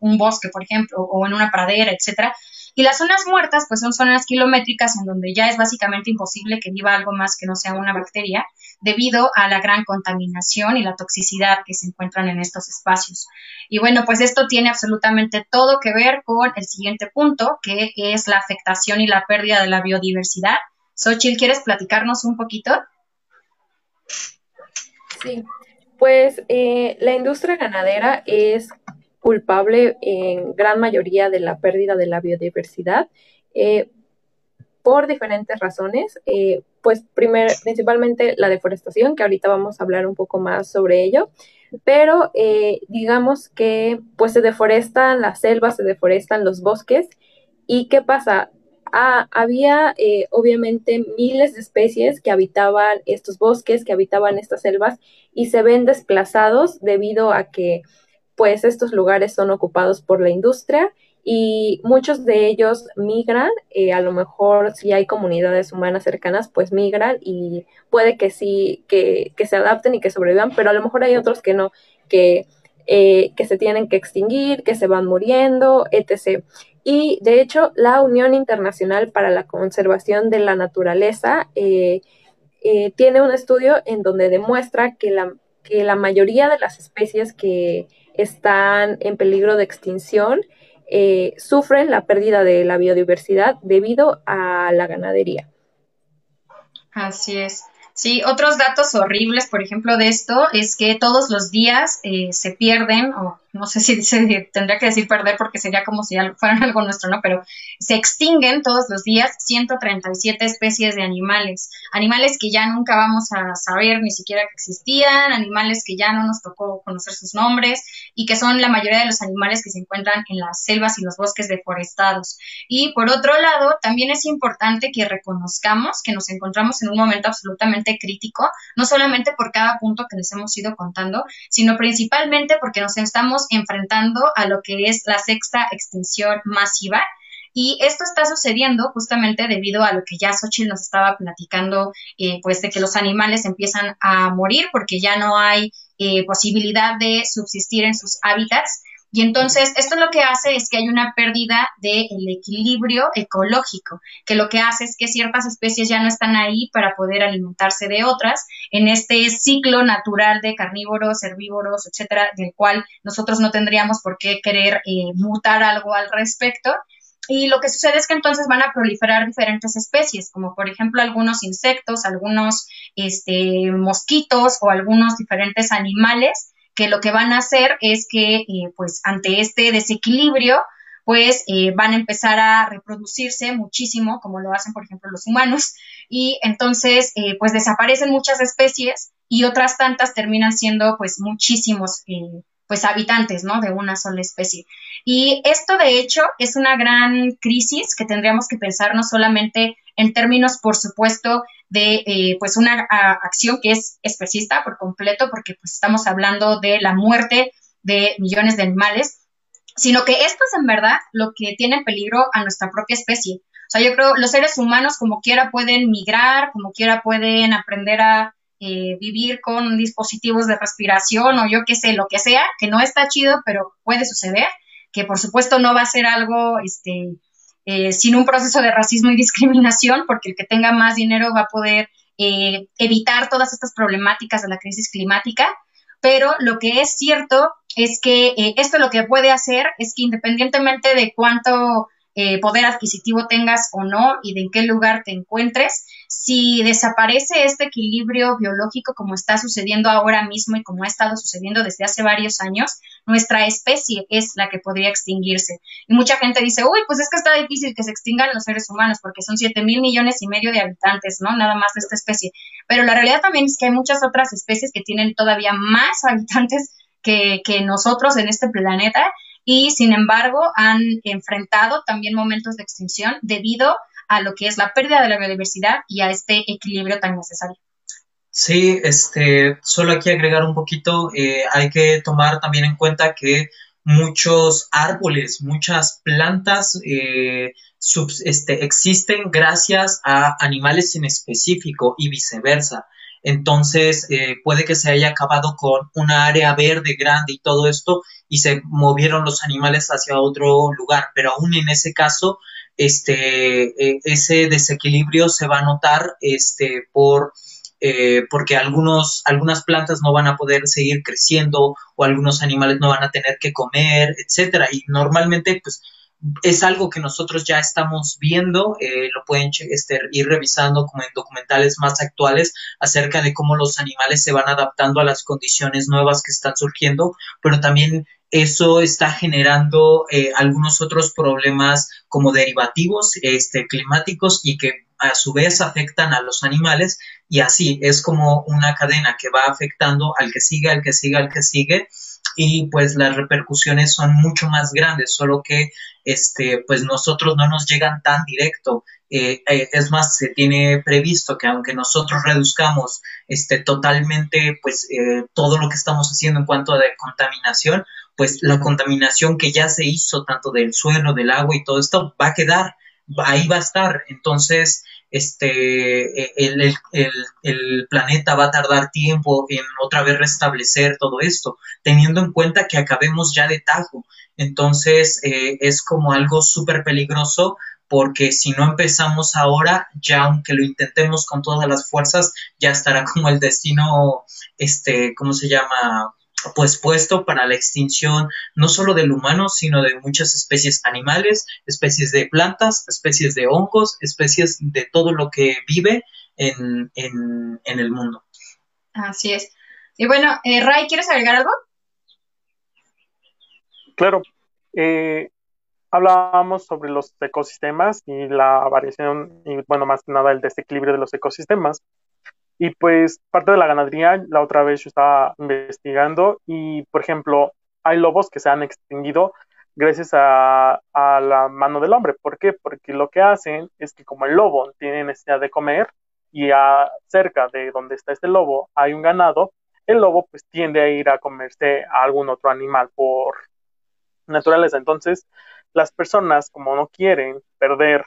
un bosque, por ejemplo, o en una pradera, etcétera, y las zonas muertas, pues son zonas kilométricas en donde ya es básicamente imposible que viva algo más que no sea una bacteria, debido a la gran contaminación y la toxicidad que se encuentran en estos espacios. Y bueno, pues esto tiene absolutamente todo que ver con el siguiente punto, que es la afectación y la pérdida de la biodiversidad. Xochitl, ¿quieres platicarnos un poquito? Sí, pues eh, la industria ganadera es culpable en gran mayoría de la pérdida de la biodiversidad eh, por diferentes razones. Eh, pues primer, principalmente la deforestación, que ahorita vamos a hablar un poco más sobre ello, pero eh, digamos que pues se deforestan las selvas, se deforestan los bosques y ¿qué pasa? Ah, había obviamente miles de especies que habitaban estos bosques, que habitaban estas selvas y se ven desplazados debido a que pues estos lugares son ocupados por la industria y muchos de ellos migran, eh, a lo mejor si hay comunidades humanas cercanas, pues migran y puede que sí, que, se adapten y que sobrevivan, pero a lo mejor hay otros que no, que, eh, que se tienen que extinguir, que se van muriendo, etc. Y de hecho, la Unión Internacional para la Conservación de la Naturaleza eh, tiene un estudio en donde demuestra que la, que la mayoría de las especies que están en peligro de extinción, eh, sufren la pérdida de la biodiversidad debido a la ganadería. Así es. Sí, otros datos horribles, por ejemplo, de esto es que todos los días eh, se pierden, o no sé si tendría que decir perder porque sería como si fueran algo nuestro, ¿no? Pero se extinguen todos los días 137 especies de animales. Animales que ya nunca vamos a saber ni siquiera que existían, animales que ya no nos tocó conocer sus nombres y que son la mayoría de los animales que se encuentran en las selvas y los bosques deforestados. Y por otro lado, también es importante que reconozcamos que nos encontramos en un momento absolutamente crítico, no solamente por cada punto que les hemos ido contando, sino principalmente porque nos estamos enfrentando a lo que es la sexta extinción masiva. Y esto está sucediendo justamente debido a lo que ya Xochitl nos estaba platicando, eh, pues de que los animales empiezan a morir porque ya no hay eh, posibilidad de subsistir en sus hábitats Y entonces, esto lo que hace es que hay una pérdida del equilibrio ecológico, que lo que hace es que ciertas especies ya no están ahí para poder alimentarse de otras en este ciclo natural de carnívoros, herbívoros, etcétera, del cual nosotros no tendríamos por qué querer eh, mutar algo al respecto. Y lo que sucede es que entonces van a proliferar diferentes especies, como por ejemplo algunos insectos, algunos este, mosquitos o algunos diferentes animales que lo que van a hacer es que, eh, pues, ante este desequilibrio, pues eh, van a empezar a reproducirse muchísimo, como lo hacen, por ejemplo, los humanos, y entonces, eh, pues, desaparecen muchas especies y otras tantas terminan siendo, pues, muchísimos, pues, habitantes, ¿no? De una sola especie. Y esto, de hecho, es una gran crisis que tendríamos que pensar no solamente en términos, por supuesto, de eh, pues una acción que es especista por completo, porque pues estamos hablando de la muerte de millones de animales, sino que esto es en verdad lo que tiene en peligro a nuestra propia especie. O sea, yo creo los seres humanos como quiera pueden migrar, como quiera pueden aprender a eh, vivir con dispositivos de respiración o yo qué sé, lo que sea, que no está chido, pero puede suceder, que por supuesto no va a ser algo, este, eh, sin un proceso de racismo y discriminación, porque el que tenga más dinero va a poder eh, evitar todas estas problemáticas de la crisis climática. Pero lo que es cierto es que eh, esto lo que puede hacer es que independientemente de cuánto poder adquisitivo tengas o no y de en qué lugar te encuentres, si desaparece este equilibrio biológico como está sucediendo ahora mismo y como ha estado sucediendo desde hace varios años, nuestra especie es la que podría extinguirse. Y mucha gente dice, uy, pues es que está difícil que se extingan los seres humanos porque son 7 mil millones y medio de habitantes, ¿no? Nada más de esta especie. Pero la realidad también es que hay muchas otras especies que tienen todavía más habitantes que, que nosotros en este planeta y sin embargo han enfrentado también momentos de extinción debido a lo que es la pérdida de la biodiversidad y a este equilibrio tan necesario. Sí, este, solo aquí agregar un poquito, eh, hay que tomar también en cuenta que muchos árboles, muchas plantas eh, este, existen gracias a animales en específico y viceversa. Entonces, eh, puede que se haya acabado con una área verde grande y todo esto y se movieron los animales hacia otro lugar, pero aún en ese caso, este, eh, ese desequilibrio se va a notar este, por, eh, porque algunos, algunas plantas no van a poder seguir creciendo o algunos animales no van a tener que comer, etcétera. Y normalmente, pues, es algo que nosotros ya estamos viendo, eh, lo pueden este, ir revisando como en documentales más actuales acerca de cómo los animales se van adaptando a las condiciones nuevas que están surgiendo, pero también eso está generando eh, algunos otros problemas como derivativos este, climáticos y que a su vez afectan a los animales y así es como una cadena que va afectando al que sigue, al que sigue, al que sigue y pues las repercusiones son mucho más grandes, solo que este, pues nosotros no nos llegan tan directo. Eh, eh, es más, se tiene previsto que aunque nosotros reduzcamos este, totalmente pues eh, todo lo que estamos haciendo en cuanto a contaminación, pues la contaminación que ya se hizo tanto del suelo, del agua y todo esto va a quedar, ahí va a estar. Entonces, este, e, el, el, el, planeta va a tardar tiempo en otra vez restablecer todo esto, teniendo en cuenta que acabemos ya de tajo. Entonces, eh, es como algo súper peligroso porque si no empezamos ahora, ya aunque lo intentemos con todas las fuerzas, ya estará como el destino, este, ¿cómo se llama? Pues puesto para la extinción no solo del humano, sino de muchas especies animales, especies de plantas, especies de hongos, especies de todo lo que vive en, en, el mundo. Así es. Y bueno, eh, Ray, ¿quieres agregar algo? Claro. Eh, hablábamos sobre los ecosistemas y la variación, y bueno, más que nada el desequilibrio de los ecosistemas. Y pues parte de la ganadería, la otra vez yo estaba investigando y, por ejemplo, hay lobos que se han extinguido gracias a, la mano del hombre. ¿Por qué? Porque lo que hacen es que como el lobo tiene necesidad de comer y cerca de donde está este lobo hay un ganado, el lobo pues tiende a ir a comerse a algún otro animal por naturaleza. Entonces, las personas como no quieren perder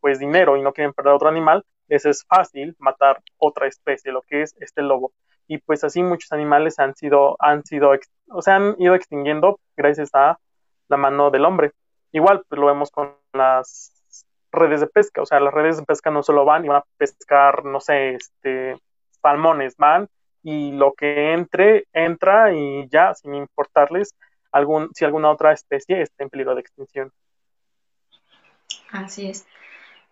pues dinero y no quieren perder otro animal, es fácil matar otra especie, lo que es este lobo. y pues así muchos animales han sido, han sido, o sea, han ido extinguiendo gracias a la mano del hombre. Igual, pues lo vemos con las redes de pesca, o sea, las redes de pesca no solo van y van a pescar, no sé, este, salmones, van y lo que entre, entra y ya, sin importarles algún, si alguna otra especie está en peligro de extinción. Así es.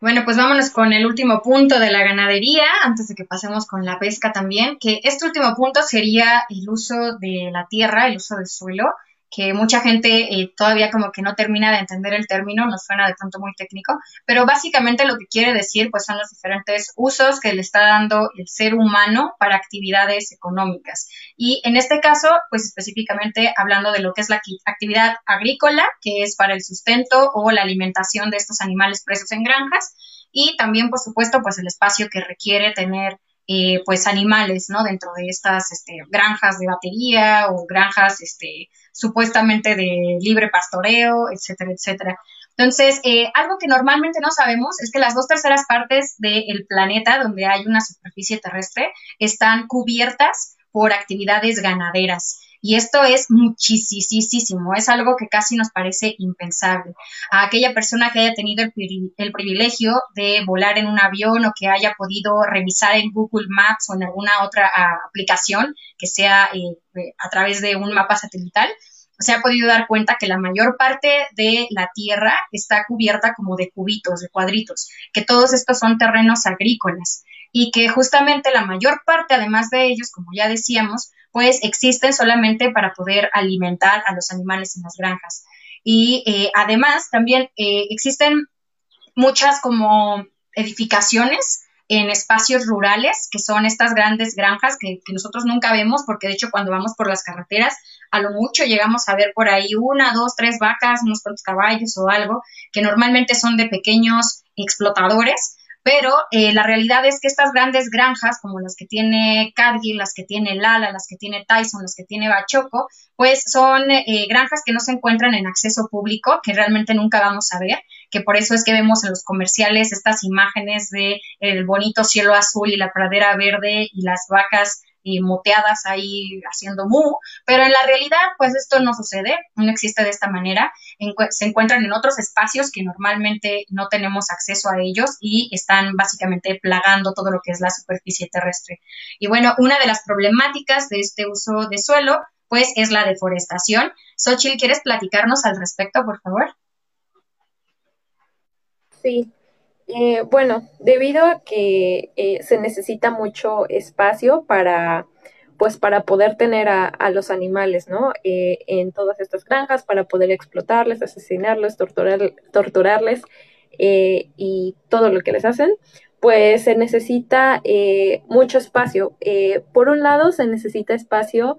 Bueno, pues vámonos con el último punto de la ganadería, antes de que pasemos con la pesca también, que este último punto sería el uso de la tierra, el uso del suelo que mucha gente eh, todavía como que no termina de entender el término, nos suena de pronto muy técnico, pero básicamente lo que quiere decir pues son los diferentes usos que le está dando el ser humano para actividades económicas. Y en este caso, pues específicamente hablando de lo que es la actividad agrícola, que es para el sustento o la alimentación de estos animales presos en granjas, y también, por supuesto, pues el espacio que requiere tener eh, pues animales, ¿no? Dentro de estas este, granjas de batería o granjas este, supuestamente de libre pastoreo, etcétera, etcétera. Entonces, eh, algo que normalmente no sabemos es que las dos terceras partes del planeta donde hay una superficie terrestre están cubiertas por actividades ganaderas. Y esto es muchísimo, es algo que casi nos parece impensable. A aquella persona que haya tenido el, privilegio de volar en un avión o que haya podido revisar en Google Maps o en alguna otra ah, aplicación que sea eh, eh, a través de un mapa satelital, se ha podido dar cuenta que la mayor parte de la tierra está cubierta como de cubitos, de cuadritos, que todos estos son terrenos agrícolas y que justamente la mayor parte, además de ellos, como ya decíamos, pues existen solamente para poder alimentar a los animales en las granjas. Y eh, además también eh, existen muchas como edificaciones en espacios rurales, que son estas grandes granjas que, que, nosotros nunca vemos, porque de hecho cuando vamos por las carreteras, a lo mucho llegamos a ver por ahí una, dos, tres vacas, unos cuantos caballos o algo, que normalmente son de pequeños explotadores, pero eh, la realidad es que estas grandes granjas, como las que tiene Cargill, las que tiene Lala, las que tiene Tyson, las que tiene Bachoco, pues son eh, granjas que no se encuentran en acceso público, que realmente nunca vamos a ver, que por eso es que vemos en los comerciales estas imágenes de el bonito cielo azul y la pradera verde y las vacas y moteadas ahí haciendo mu, pero en la realidad pues esto no sucede, no existe de esta manera, se encuentran en otros espacios que normalmente no tenemos acceso a ellos y están básicamente plagando todo lo que es la superficie terrestre. Y bueno, una de las problemáticas de este uso de suelo pues es la deforestación. Xochitl, ¿quieres platicarnos al respecto, por favor? Sí, eh, bueno, debido a que eh, se necesita mucho espacio para, pues, para poder tener a, los animales, ¿no? Eh, en todas estas granjas, para poder explotarles, asesinarles, torturar, torturarles y todo lo que les hacen, pues se necesita mucho espacio. por un lado, se necesita espacio,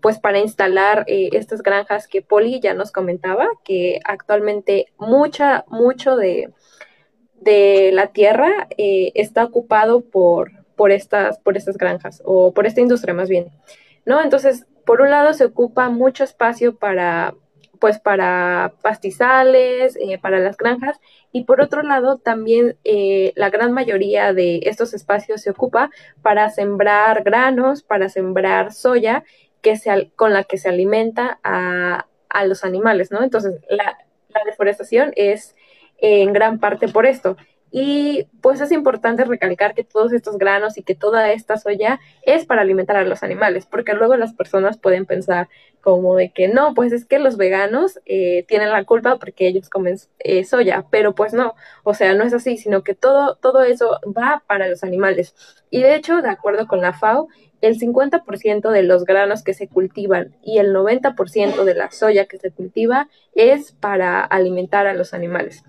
pues, para instalar estas granjas que Poli ya nos comentaba, que actualmente mucha, mucho de de la tierra eh, está ocupado por, por, estas, por estas granjas o por esta industria más bien, ¿no? Entonces, por un lado se ocupa mucho espacio para, pues para pastizales, eh, para las granjas, y por otro lado también eh, la gran mayoría de estos espacios se ocupa para sembrar granos, para sembrar soya, que con la que se alimenta a, a los animales, ¿no? Entonces, la deforestación es en gran parte por esto. Y pues es importante recalcar que todos estos granos y que toda esta soya es para alimentar a los animales, porque luego las personas pueden pensar como de que no, pues es que los veganos eh, tienen la culpa porque ellos comen eh, soya, pero pues no, o sea, no es así, sino que todo, todo eso va para los animales. Y de hecho, de acuerdo con la FAO, el 50% de los granos que se cultivan y el 90% de la soya que se cultiva es para alimentar a los animales.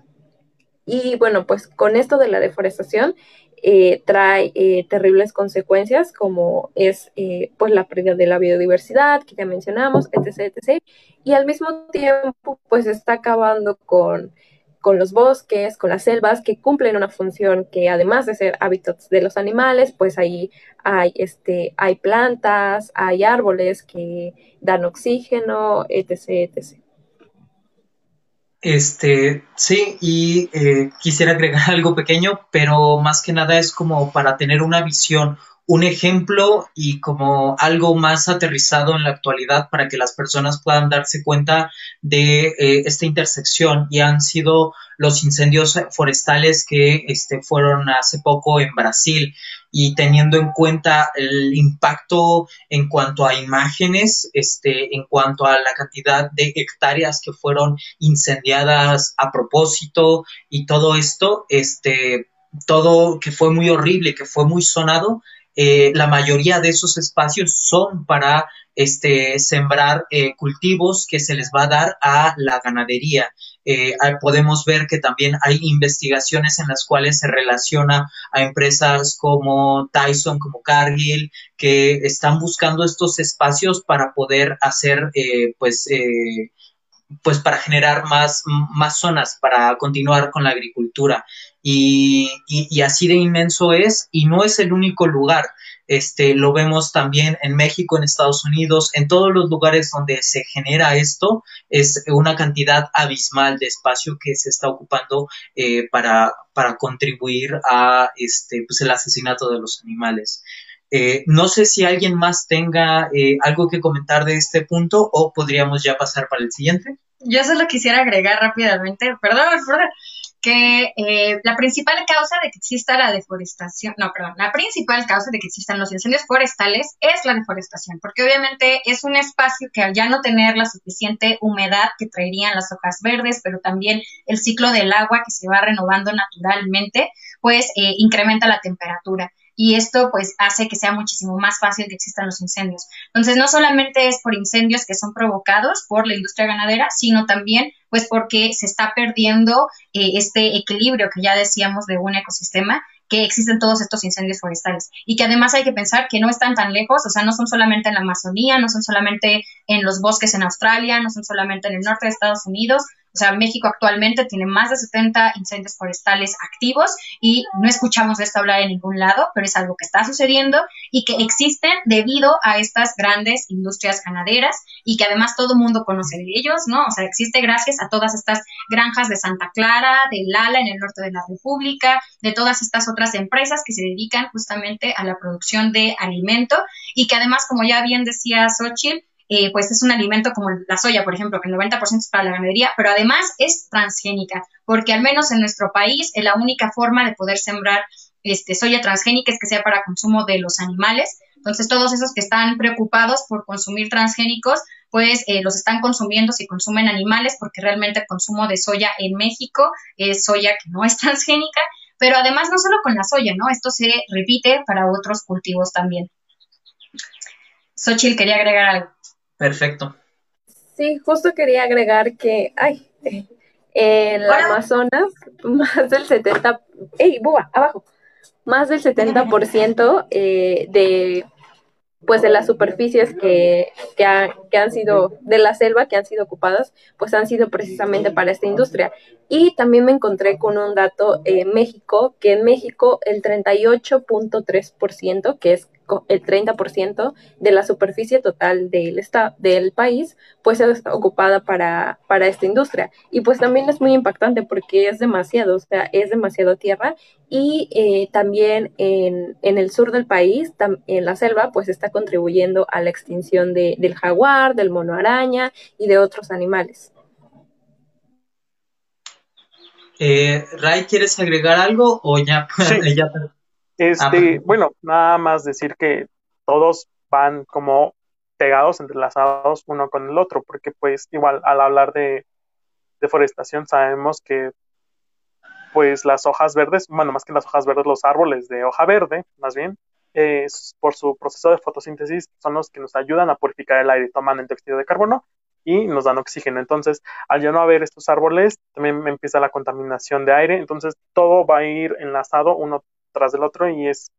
Y bueno, pues con esto de la deforestación eh, trae eh, terribles consecuencias como es eh, pues la pérdida de la biodiversidad que ya mencionamos, etc, etc. Y al mismo tiempo pues está acabando con, con los bosques, con las selvas que cumplen una función que además de ser hábitats de los animales, pues ahí hay, este, hay plantas, hay árboles que dan oxígeno, etc, etc. Este, sí, y eh, quisiera agregar algo pequeño, pero más que nada es como para tener una visión un ejemplo y como algo más aterrizado en la actualidad para que las personas puedan darse cuenta de eh, esta intersección y han sido los incendios forestales que este, fueron hace poco en Brasil. Y teniendo en cuenta el impacto en cuanto a imágenes, este, en cuanto a la cantidad de hectáreas que fueron incendiadas a propósito y todo esto, este, todo que fue muy horrible, que fue muy sonado, eh, la mayoría de esos espacios son para este, sembrar eh, cultivos que se les va a dar a la ganadería. Eh, podemos ver que también hay investigaciones en las cuales se relaciona a empresas como Tyson, como Cargill, que están buscando estos espacios para poder hacer, pues, pues para generar más, más zonas para continuar con la agricultura. Y, y, así de inmenso es, y no es el único lugar. Este, lo vemos también en México, en Estados Unidos, en todos los lugares donde se genera esto, es una cantidad abismal de espacio que se está ocupando eh, para, para contribuir a este, pues el asesinato de los animales. Eh, no sé si alguien más tenga eh, algo que comentar de este punto o podríamos ya pasar para el siguiente. Yo solo quisiera agregar rápidamente, perdón, perdón, que eh, la principal causa de que exista la deforestación, no, perdón, la principal causa de que existan los incendios forestales es la deforestación, porque obviamente es un espacio que al ya no tener la suficiente humedad que traerían las hojas verdes, pero también el ciclo del agua que se va renovando naturalmente, pues incrementa la temperatura y esto pues hace que sea muchísimo más fácil que existan los incendios. Entonces, no solamente es por incendios que son provocados por la industria ganadera, sino también pues porque se está perdiendo eh, este equilibrio que ya decíamos de un ecosistema que existen todos estos incendios forestales y que además hay que pensar que no están tan lejos, o sea, no son solamente en la Amazonía, no son solamente en los bosques en Australia, no son solamente en el norte de Estados Unidos, o sea, México actualmente tiene más de 70 incendios forestales activos y no escuchamos de esto hablar en ningún lado, pero es algo que está sucediendo y que existen debido a estas grandes industrias ganaderas y que además todo el mundo conoce de ellos, ¿no? O sea, existe gracias a todas estas granjas de Santa Clara, de Lala en el norte de la República, de todas estas otras empresas que se dedican justamente a la producción de alimento y que además, como ya bien decía Xochitl, eh, pues es un alimento como la soya, por ejemplo, que el 90% es para la ganadería, pero además es transgénica, porque al menos en nuestro país es la única forma de poder sembrar este, soya transgénica es que sea para consumo de los animales. Entonces, todos esos que están preocupados por consumir transgénicos, pues eh, los están consumiendo si consumen animales, porque realmente el consumo de soya en México es soya que no es transgénica, pero además no solo con la soya, ¿no? Esto se repite para otros cultivos también. Xochitl quería agregar algo. Perfecto. Sí, justo quería agregar que, ay, en el Amazonas, más del 70, ¡ey, buba, abajo! Más del 70% eh, de, pues, de las superficies que, que, han sido, de la selva que han sido ocupadas, pues han sido precisamente para esta industria. Y también me encontré con un dato en México, que en México el 38.3%, que es el 30% de la superficie total del, del país, pues es ocupada para, para esta industria. Y pues también es muy impactante porque es demasiado, o sea, es demasiado tierra. Y eh, también en, en, el sur del país, en la selva, pues está contribuyendo a la extinción de, del jaguar, del mono araña y de otros animales. Eh, Ray, ¿quieres agregar algo o ya? ya este, ah, bueno, nada más decir que todos van como pegados, entrelazados uno con el otro, porque pues igual al hablar de deforestación sabemos que pues las hojas verdes, bueno, más que las hojas verdes, los árboles de hoja verde, más bien, por su proceso de fotosíntesis son los que nos ayudan a purificar el aire, toman el dióxido de carbono y nos dan oxígeno. Entonces, al ya no haber estos árboles, también empieza la contaminación de aire, entonces todo va a ir enlazado uno tras del otro y es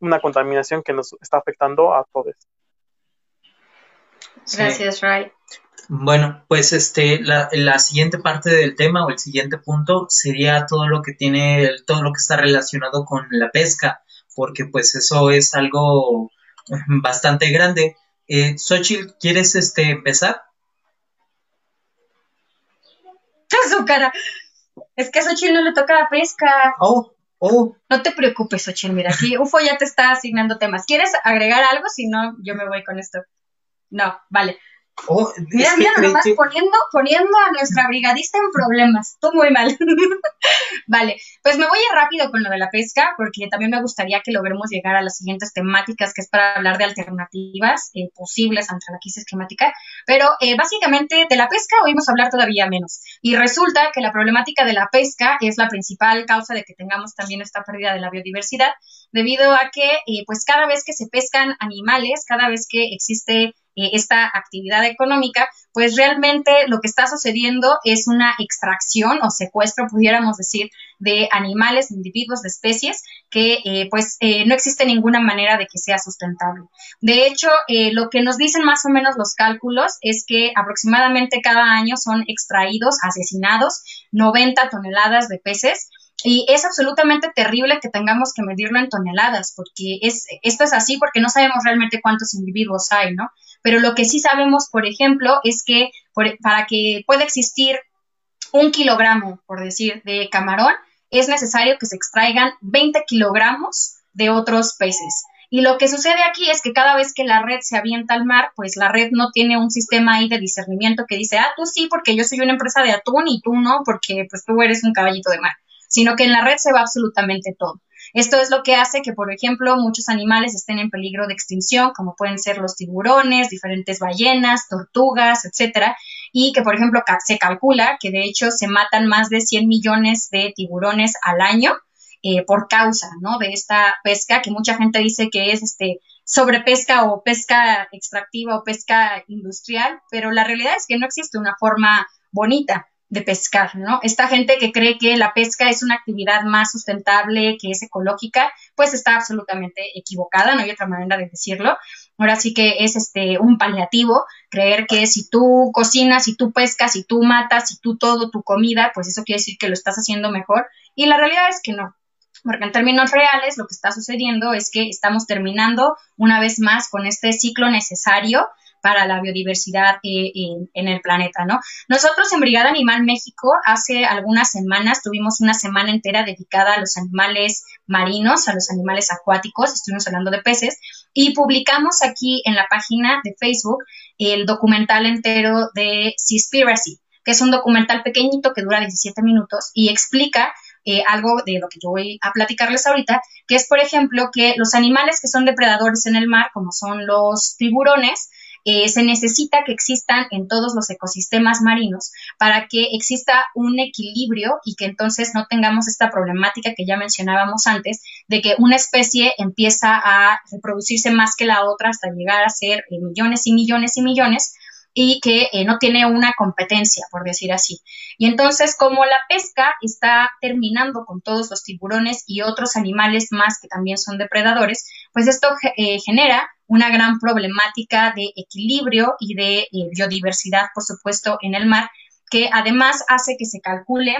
una contaminación que nos está afectando a todos. Gracias, Ray. Bueno, pues este, la, la, siguiente parte del tema o el siguiente punto sería todo lo que tiene, todo lo que está relacionado con la pesca, porque pues eso es algo bastante grande. Eh, Xochitl, ¿quieres este, empezar? Su cara. Es que a Xochitl no le toca la pesca. Oh, Oh. No te preocupes, Ochil, mira, aquí UFO ya te está asignando temas. ¿Quieres agregar algo? Si no, yo me voy con esto. No, vale. Oh, mira, mira, nomás poniendo, poniendo a nuestra brigadista en problemas. Tú muy mal. vale, pues me voy a ir rápido con lo de la pesca, porque también me gustaría que logremos llegar a las siguientes temáticas, que es para hablar de alternativas eh, posibles ante la crisis climática. Pero eh, básicamente de la pesca oímos hablar todavía menos. Y resulta que la problemática de la pesca es la principal causa de que tengamos también esta pérdida de la biodiversidad, debido a que, eh, pues cada vez que se pescan animales, cada vez que existe eh, esta actividad económica, pues realmente lo que está sucediendo es una extracción o secuestro, pudiéramos decir, de animales, de individuos, de especies, que eh, pues eh, no existe ninguna manera de que sea sustentable. De hecho, lo que nos dicen más o menos los cálculos es que aproximadamente cada año son extraídos, asesinados, 90 toneladas de peces y es absolutamente terrible que tengamos que medirlo en toneladas, porque es, esto es así porque no sabemos realmente cuántos individuos hay, ¿no? Pero lo que sí sabemos, por ejemplo, es que para que pueda existir un kilogramo, por decir, de camarón, es necesario que se extraigan 20 kilogramos de otros peces. Y lo que sucede aquí es que cada vez que la red se avienta al mar, pues la red no tiene un sistema ahí de discernimiento que dice, ah, tú sí, porque yo soy una empresa de atún y tú no, porque pues tú eres un caballito de mar, sino que en la red se va absolutamente todo. Esto es lo que hace que, por ejemplo, muchos animales estén en peligro de extinción, como pueden ser los tiburones, diferentes ballenas, tortugas, etcétera, y que, por ejemplo, se calcula que de hecho se matan más de 100 millones de tiburones al año eh, por causa, ¿no? De esta pesca que mucha gente dice que es este sobrepesca o pesca extractiva o pesca industrial, pero la realidad es que no existe una forma bonita de pescar, ¿no? Esta gente que cree que la pesca es una actividad más sustentable, que es ecológica, pues está absolutamente equivocada, no hay otra manera de decirlo. Ahora sí que es este un paliativo creer que si tú cocinas, si tú pescas, si tú matas, si tú todo tu comida, pues eso quiere decir que lo estás haciendo mejor y la realidad es que no. Porque en términos reales lo que está sucediendo es que estamos terminando una vez más con este ciclo necesario para la biodiversidad eh, en, el planeta, ¿no? Nosotros en Brigada Animal México hace algunas semanas tuvimos una semana entera dedicada a los animales marinos, a los animales acuáticos, estuvimos hablando de peces, y publicamos aquí en la página de Facebook el documental entero de Seaspiracy, que es un documental pequeñito que dura 17 minutos y explica eh, algo de lo que yo voy a platicarles ahorita, que es, por ejemplo, que los animales que son depredadores en el mar, como son los tiburones, eh, se necesita que existan en todos los ecosistemas marinos para que exista un equilibrio y que entonces no tengamos esta problemática que ya mencionábamos antes de que una especie empieza a reproducirse más que la otra hasta llegar a ser eh, millones y millones y millones y que eh, no tiene una competencia, por decir así. Y entonces, como la pesca está terminando con todos los tiburones y otros animales más que también son depredadores, pues esto genera una gran problemática de equilibrio y de eh, biodiversidad, por supuesto, en el mar, que además hace que se calcule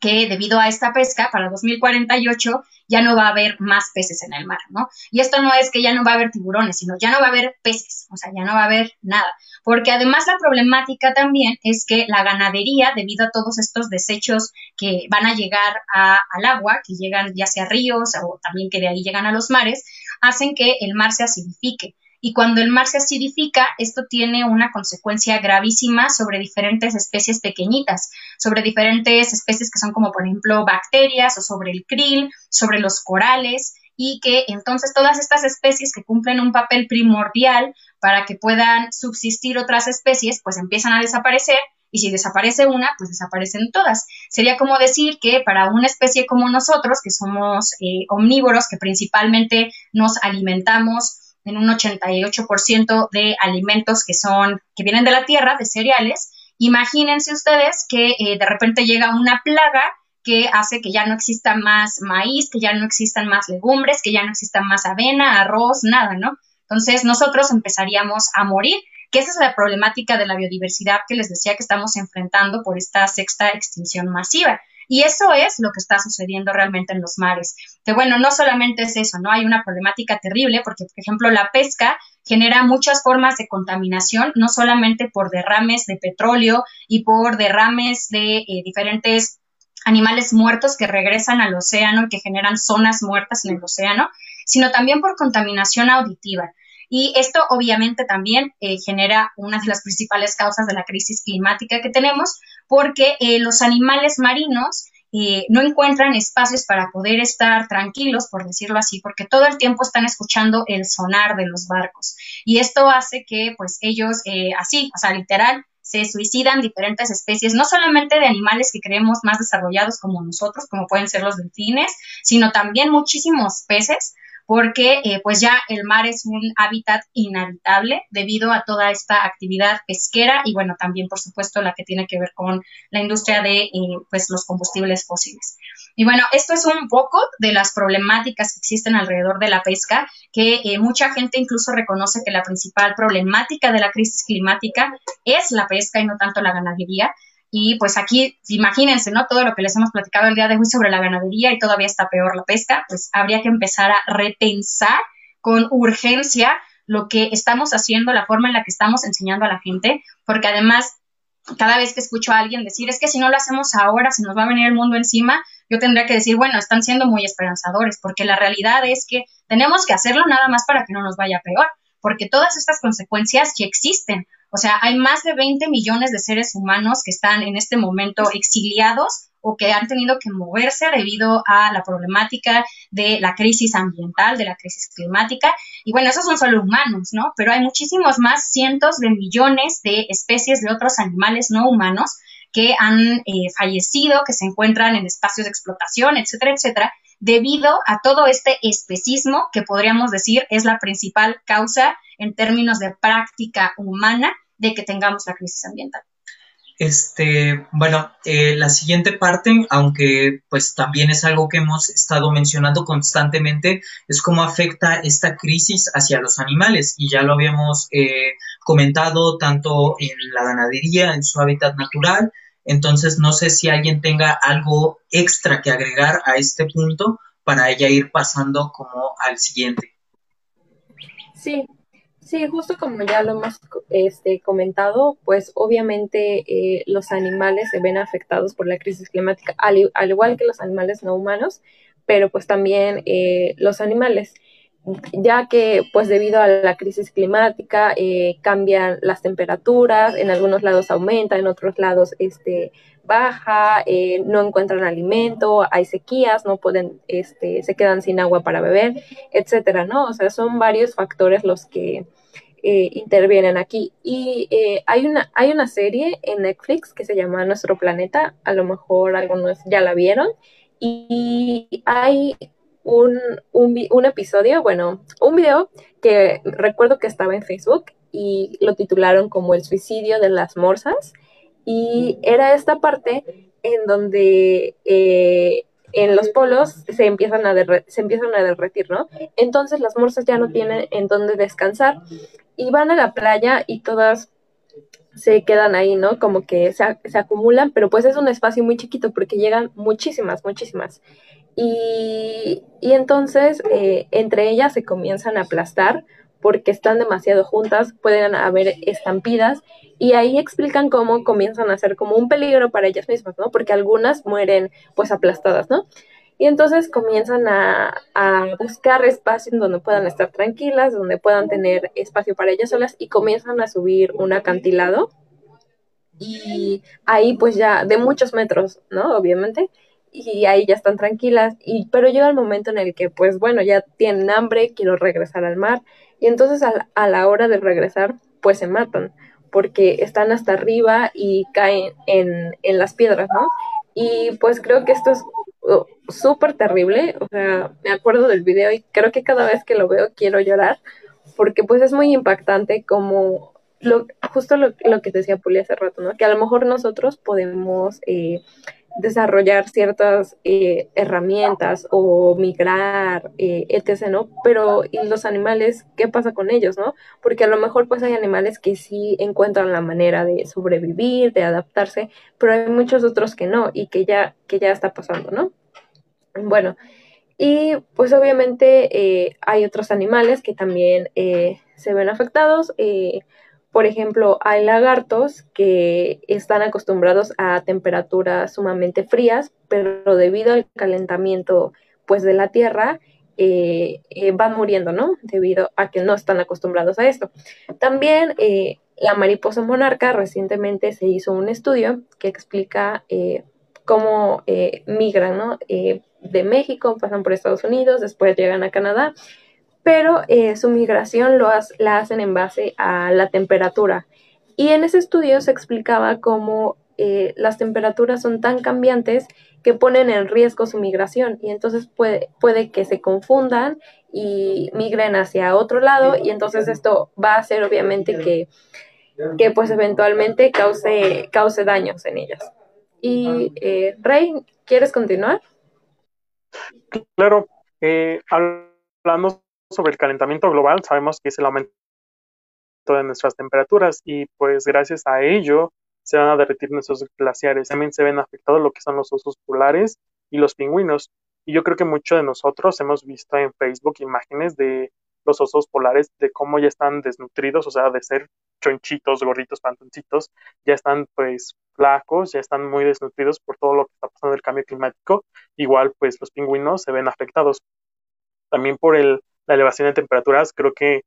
que debido a esta pesca, para 2048 ya no va a haber más peces en el mar, ¿no? Y esto no es que ya no va a haber tiburones, sino ya no va a haber peces, o sea, ya no va a haber nada. Porque además la problemática también es que la ganadería, debido a todos estos desechos que van a llegar al agua, que llegan ya sea ríos o también que de ahí llegan a los mares, hacen que el mar se acidifique. Y cuando el mar se acidifica, esto tiene una consecuencia gravísima sobre diferentes especies pequeñitas, sobre diferentes especies que son como por ejemplo bacterias o sobre el krill, sobre los corales y que entonces todas estas especies que cumplen un papel primordial para que puedan subsistir otras especies, pues empiezan a desaparecer y si desaparece una, pues desaparecen todas. Sería como decir que para una especie como nosotros, que somos eh, omnívoros, que principalmente nos alimentamos en un 88% de alimentos que son, que vienen de la tierra, de cereales. Imagínense ustedes que eh, de repente llega una plaga que hace que ya no exista más maíz, que ya no existan más legumbres, que ya no exista más avena, arroz, nada, ¿no? Entonces nosotros empezaríamos a morir, que esa es la problemática de la biodiversidad que les decía que estamos enfrentando por esta sexta extinción masiva. Y eso es lo que está sucediendo realmente en los mares. Que bueno, no solamente es eso, ¿no? Hay una problemática terrible porque, por ejemplo, la pesca genera muchas formas de contaminación, no solamente por derrames de petróleo y por derrames de eh, diferentes animales muertos que regresan al océano y que generan zonas muertas en el océano, sino también por contaminación auditiva. Y esto obviamente también eh, genera una de las principales causas de la crisis climática que tenemos, porque eh, los animales marinos eh, no encuentran espacios para poder estar tranquilos, por decirlo así, porque todo el tiempo están escuchando el sonar de los barcos. Y esto hace que, pues, ellos, así, o sea, literal, se suicidan diferentes especies, no solamente de animales que creemos más desarrollados como nosotros, como pueden ser los delfines, sino también muchísimos peces, porque eh, pues ya el mar es un hábitat inhabitable debido a toda esta actividad pesquera y bueno, también por supuesto la que tiene que ver con la industria de eh, pues los combustibles fósiles. Y bueno, esto es un poco de las problemáticas que existen alrededor de la pesca, que eh, mucha gente incluso reconoce que la principal problemática de la crisis climática es la pesca y no tanto la ganadería. Y pues aquí, imagínense, ¿no? Todo lo que les hemos platicado el día de hoy sobre la ganadería y todavía está peor la pesca, pues habría que empezar a repensar con urgencia lo que estamos haciendo, la forma en la que estamos enseñando a la gente, porque además, cada vez que escucho a alguien decir, es que si no lo hacemos ahora, se nos va a venir el mundo encima, yo tendría que decir, bueno, están siendo muy esperanzadores, porque la realidad es que tenemos que hacerlo nada más para que no nos vaya peor, porque todas estas consecuencias ya existen. O sea, hay más de 20 millones de seres humanos que están en este momento exiliados o que han tenido que moverse debido a la problemática de la crisis ambiental, de la crisis climática. Y bueno, esos son solo humanos, ¿no? Pero hay muchísimos más, cientos de millones de especies de otros animales no humanos que han eh, fallecido, que se encuentran en espacios de explotación, etcétera, etcétera, debido a todo este especismo que podríamos decir es la principal causa en términos de práctica humana de que tengamos la crisis ambiental. Este, bueno, eh, la siguiente parte, aunque pues también es algo que hemos estado mencionando constantemente, es cómo afecta esta crisis hacia los animales. Y ya lo habíamos eh, comentado tanto en la ganadería, en su hábitat natural. Entonces, no sé si alguien tenga algo extra que agregar a este punto para ella ir pasando como al siguiente. Sí, Sí, justo como ya lo hemos este, comentado, pues obviamente eh, los animales se ven afectados por la crisis climática, al, igual que los animales no humanos, pero pues también eh, los animales, ya que pues debido a la crisis climática eh, cambian las temperaturas, en algunos lados aumenta, en otros lados este, baja, no encuentran alimento, hay sequías, no pueden, este, se quedan sin agua para beber, etcétera, ¿no? O sea, son varios factores los que eh, intervienen aquí. Y eh, hay, una, hay una serie en Netflix que se llama Nuestro Planeta, a lo mejor algunos ya la vieron, y hay un, un, episodio, bueno, un video que recuerdo que estaba en Facebook y lo titularon como El suicidio de las morsas, y era esta parte en donde eh, en los polos se empiezan a se empiezan a derretir, ¿no? Entonces las morsas ya no tienen en dónde descansar y van a la playa y todas se quedan ahí, ¿no? Como que se, se acumulan, pero pues es un espacio muy chiquito porque llegan muchísimas, muchísimas. Y, entonces eh, entre ellas se comienzan a aplastar porque están demasiado juntas, pueden haber estampidas y ahí explican cómo comienzan a ser como un peligro para ellas mismas, ¿no? Porque algunas mueren pues aplastadas, ¿no? Y entonces comienzan a, buscar espacios donde puedan estar tranquilas, donde puedan tener espacio para ellas solas y comienzan a subir un acantilado. Y ahí pues ya de muchos metros, ¿no? Obviamente. Y ahí ya están tranquilas. Y, pero llega el momento en el que pues bueno, ya tienen hambre, quiero regresar al mar. Y entonces a, a la hora de regresar pues se matan porque están hasta arriba y caen en, en las piedras, ¿no? Y pues creo que esto es súper terrible, o sea, me acuerdo del video y creo que cada vez que lo veo quiero llorar, porque pues es muy impactante como lo, justo lo, lo que decía Puli hace rato, ¿no? Que a lo mejor nosotros podemos eh, desarrollar ciertas eh, herramientas o migrar, eh, etc., ¿no? Pero ¿y los animales qué pasa con ellos, no? Porque a lo mejor pues hay animales que sí encuentran la manera de sobrevivir, de adaptarse, pero hay muchos otros que no y que ya, que ya está pasando, ¿no? Bueno, y pues obviamente eh, hay otros animales que también se ven afectados, por ejemplo, hay lagartos que están acostumbrados a temperaturas sumamente frías, pero debido al calentamiento pues de la Tierra, eh, eh, van muriendo, ¿no? Debido a que no están acostumbrados a esto. También eh, la mariposa monarca, recientemente se hizo un estudio que explica cómo migran, ¿no? de México, pasan por Estados Unidos, después llegan a Canadá pero eh, su migración lo la hacen en base a la temperatura. Y en ese estudio se explicaba cómo eh, las temperaturas son tan cambiantes que ponen en riesgo su migración y entonces puede, puede que se confundan y migren hacia otro lado y entonces esto va a hacer obviamente que, que pues eventualmente cause, cause daños en ellas. Y eh, Rey, ¿quieres continuar? Claro, hablando sobre el calentamiento global, sabemos que es el aumento de nuestras temperaturas y pues gracias a ello se van a derretir nuestros glaciares. También se ven afectados lo que son los osos polares y los pingüinos. Y yo creo que muchos de nosotros hemos visto en Facebook imágenes de los osos polares, de cómo ya están desnutridos, o sea, de ser chonchitos, gorditos, pantoncitos, ya están pues flacos, ya están muy desnutridos por todo lo que está pasando el cambio climático. Igual pues los pingüinos se ven afectados. También por el la elevación de temperaturas, creo que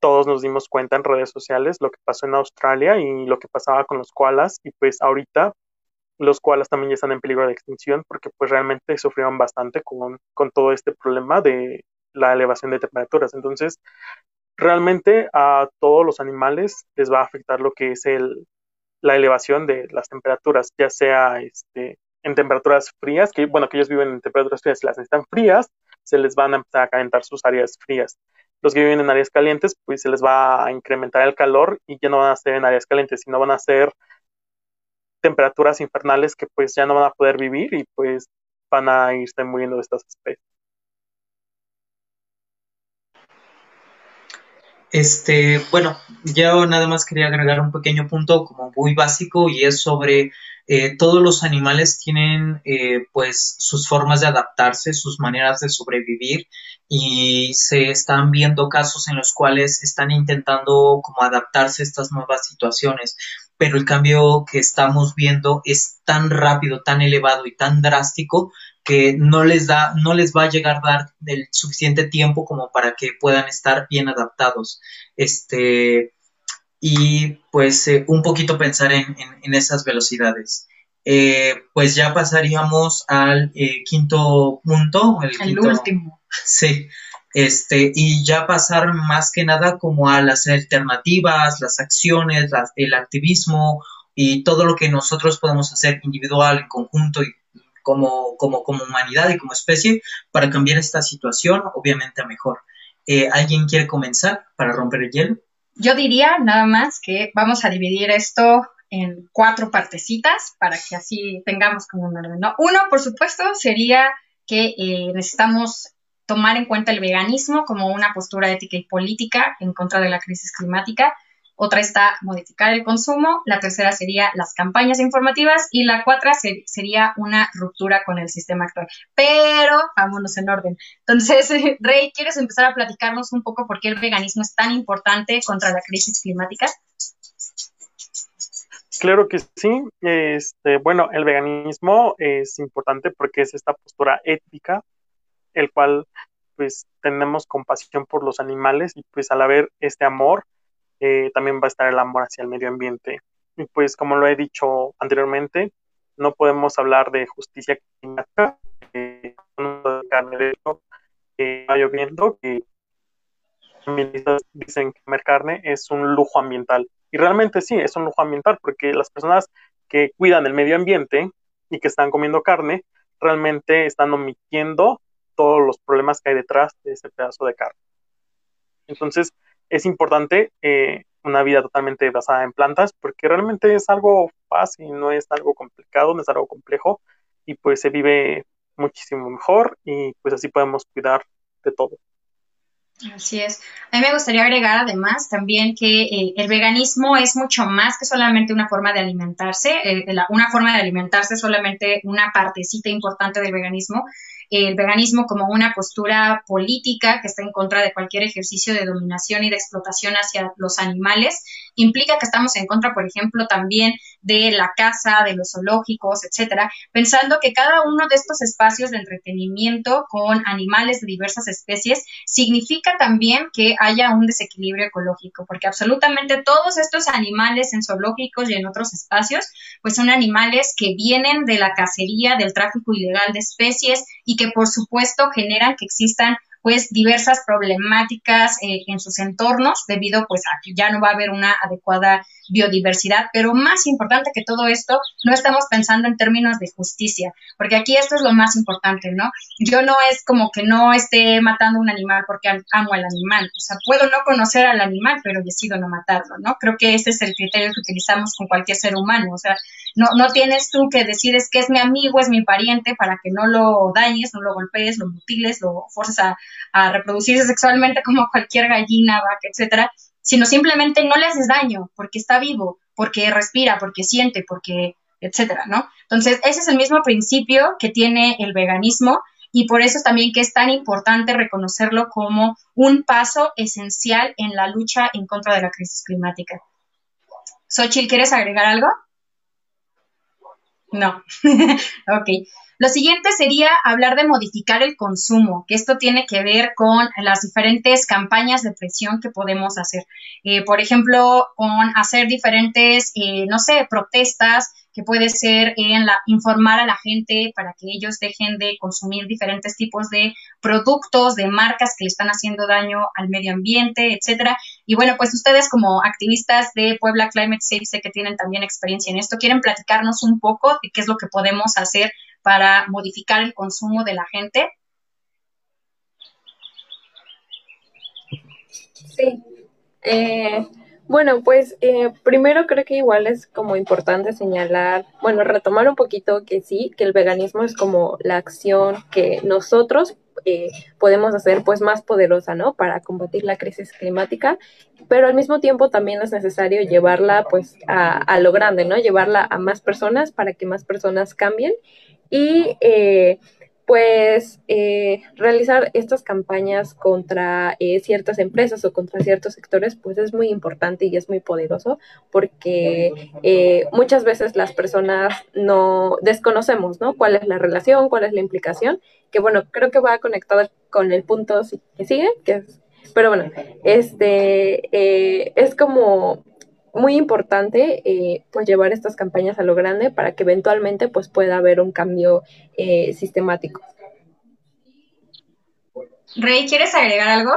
todos nos dimos cuenta en redes sociales lo que pasó en Australia y lo que pasaba con los koalas y pues ahorita los koalas también ya están en peligro de extinción porque pues realmente sufrieron bastante con, con todo este problema de la elevación de temperaturas. Entonces, realmente a todos los animales les va a afectar lo que es el, la elevación de las temperaturas, ya sea este, en temperaturas frías, que bueno, que ellos viven en temperaturas frías y las necesitan frías, se les van a empezar a calentar sus áreas frías. Los que viven en áreas calientes, pues se les va a incrementar el calor y ya no van a ser en áreas calientes, sino van a ser temperaturas infernales que pues ya no van a poder vivir y pues van a irse muriendo de estas especies. Este, bueno, yo nada más quería agregar un pequeño punto como muy básico y es sobre eh, todos los animales tienen eh, pues sus formas de adaptarse, sus maneras de sobrevivir y se están viendo casos en los cuales están intentando como adaptarse a estas nuevas situaciones, pero el cambio que estamos viendo es tan rápido, tan elevado y tan drástico que no les da, no les va a llegar a dar el suficiente tiempo como para que puedan estar bien adaptados. Este, y pues eh, un poquito pensar en, esas velocidades. Eh, pues ya pasaríamos al eh, quinto punto. El, último. Sí, este, y ya pasar más que nada como a las alternativas, las acciones, el activismo y todo lo que nosotros podemos hacer individual, en conjunto y como, como, como humanidad y como especie para cambiar esta situación, obviamente a mejor. ¿Alguien quiere comenzar para romper el hielo? Yo diría nada más que vamos a dividir esto en cuatro partecitas para que así tengamos como un orden. Uno, por supuesto, sería que eh, necesitamos tomar en cuenta el veganismo como una postura ética y política en contra de la crisis climática otra está modificar el consumo, la tercera sería las campañas informativas y la cuarta sería una ruptura con el sistema actual. Pero vámonos en orden. Entonces, Rey, ¿quieres empezar a platicarnos un poco por qué el veganismo es tan importante contra la crisis climática? Claro que sí. Este, bueno, el veganismo es importante porque es esta postura ética, el cual pues tenemos compasión por los animales y pues al haber este amor, eh, también va a estar el amor hacia el medio ambiente. Y pues como lo he dicho anteriormente, no podemos hablar de justicia climática, eh, que lloviendo, que dicen que comer carne es un lujo ambiental. Y realmente sí, es un lujo ambiental, porque las personas que cuidan el medio ambiente y que están comiendo carne, realmente están omitiendo todos los problemas que hay detrás de ese pedazo de carne. Entonces, es importante eh, una vida totalmente basada en plantas porque realmente es algo fácil, no es algo complicado, no es algo complejo y pues se vive muchísimo mejor y pues así podemos cuidar de todo. Así es. A mí me gustaría agregar además también que eh, el veganismo es mucho más que solamente una forma de alimentarse. Eh, una forma de alimentarse es solamente una partecita importante del veganismo el veganismo como una postura política que está en contra de cualquier ejercicio de dominación y de explotación hacia los animales implica que estamos en contra, por ejemplo, también de la casa, de los zoológicos, etcétera, pensando que cada uno de estos espacios de entretenimiento con animales de diversas especies significa también que haya un desequilibrio ecológico, porque absolutamente todos estos animales en zoológicos y en otros espacios, pues son animales que vienen de la cacería, del tráfico ilegal de especies y que por supuesto generan que existan pues diversas problemáticas eh, en sus entornos debido pues a que ya no va a haber una adecuada biodiversidad, pero más importante que todo esto, no estamos pensando en términos de justicia, porque aquí esto es lo más importante, ¿no? Yo no es como que no esté matando un animal porque amo al animal, o sea, puedo no conocer al animal, pero decido no matarlo, ¿no? Creo que ese es el criterio que utilizamos con cualquier ser humano, o sea, no, no tienes tú que decides que es mi amigo, es mi pariente, para que no lo dañes, no lo golpees, lo mutiles, lo forces a, a reproducirse sexualmente como cualquier gallina, vaca, etcétera, sino simplemente no le haces daño porque está vivo, porque respira, porque siente, porque etcétera, ¿no? Entonces, ese es el mismo principio que tiene el veganismo y por eso es también que es tan importante reconocerlo como un paso esencial en la lucha en contra de la crisis climática. Xochitl, ¿quieres agregar algo? No. ok. Lo siguiente sería hablar de modificar el consumo, que esto tiene que ver con las diferentes campañas de presión que podemos hacer. Eh, por ejemplo, con hacer diferentes, eh, no sé, protestas que puede ser en la, informar a la gente para que ellos dejen de consumir diferentes tipos de productos, de marcas que le están haciendo daño al medio ambiente, etcétera. Y bueno, pues ustedes como activistas de Puebla Climate Safe sé que tienen también experiencia en esto, quieren platicarnos un poco de qué es lo que podemos hacer para modificar el consumo de la gente? Sí. Eh, bueno, pues eh, primero creo que igual es como importante señalar, bueno, retomar un poquito que sí, que el veganismo es como la acción que nosotros eh, podemos hacer pues más poderosa, ¿no? Para combatir la crisis climática, pero al mismo tiempo también es necesario llevarla pues a, a lo grande, ¿no? Llevarla a más personas para que más personas cambien y eh, pues eh, realizar estas campañas contra eh, ciertas empresas o contra ciertos sectores, pues es muy importante y es muy poderoso porque muchas veces las personas no desconocemos, ¿no? ¿Cuál es la relación, cuál es la implicación? Que bueno, creo que va conectado con el punto que sigue, que es, pero bueno, este es como muy importante eh, pues llevar estas campañas a lo grande para que eventualmente pues pueda haber un cambio eh, sistemático. Rey, ¿quieres agregar algo?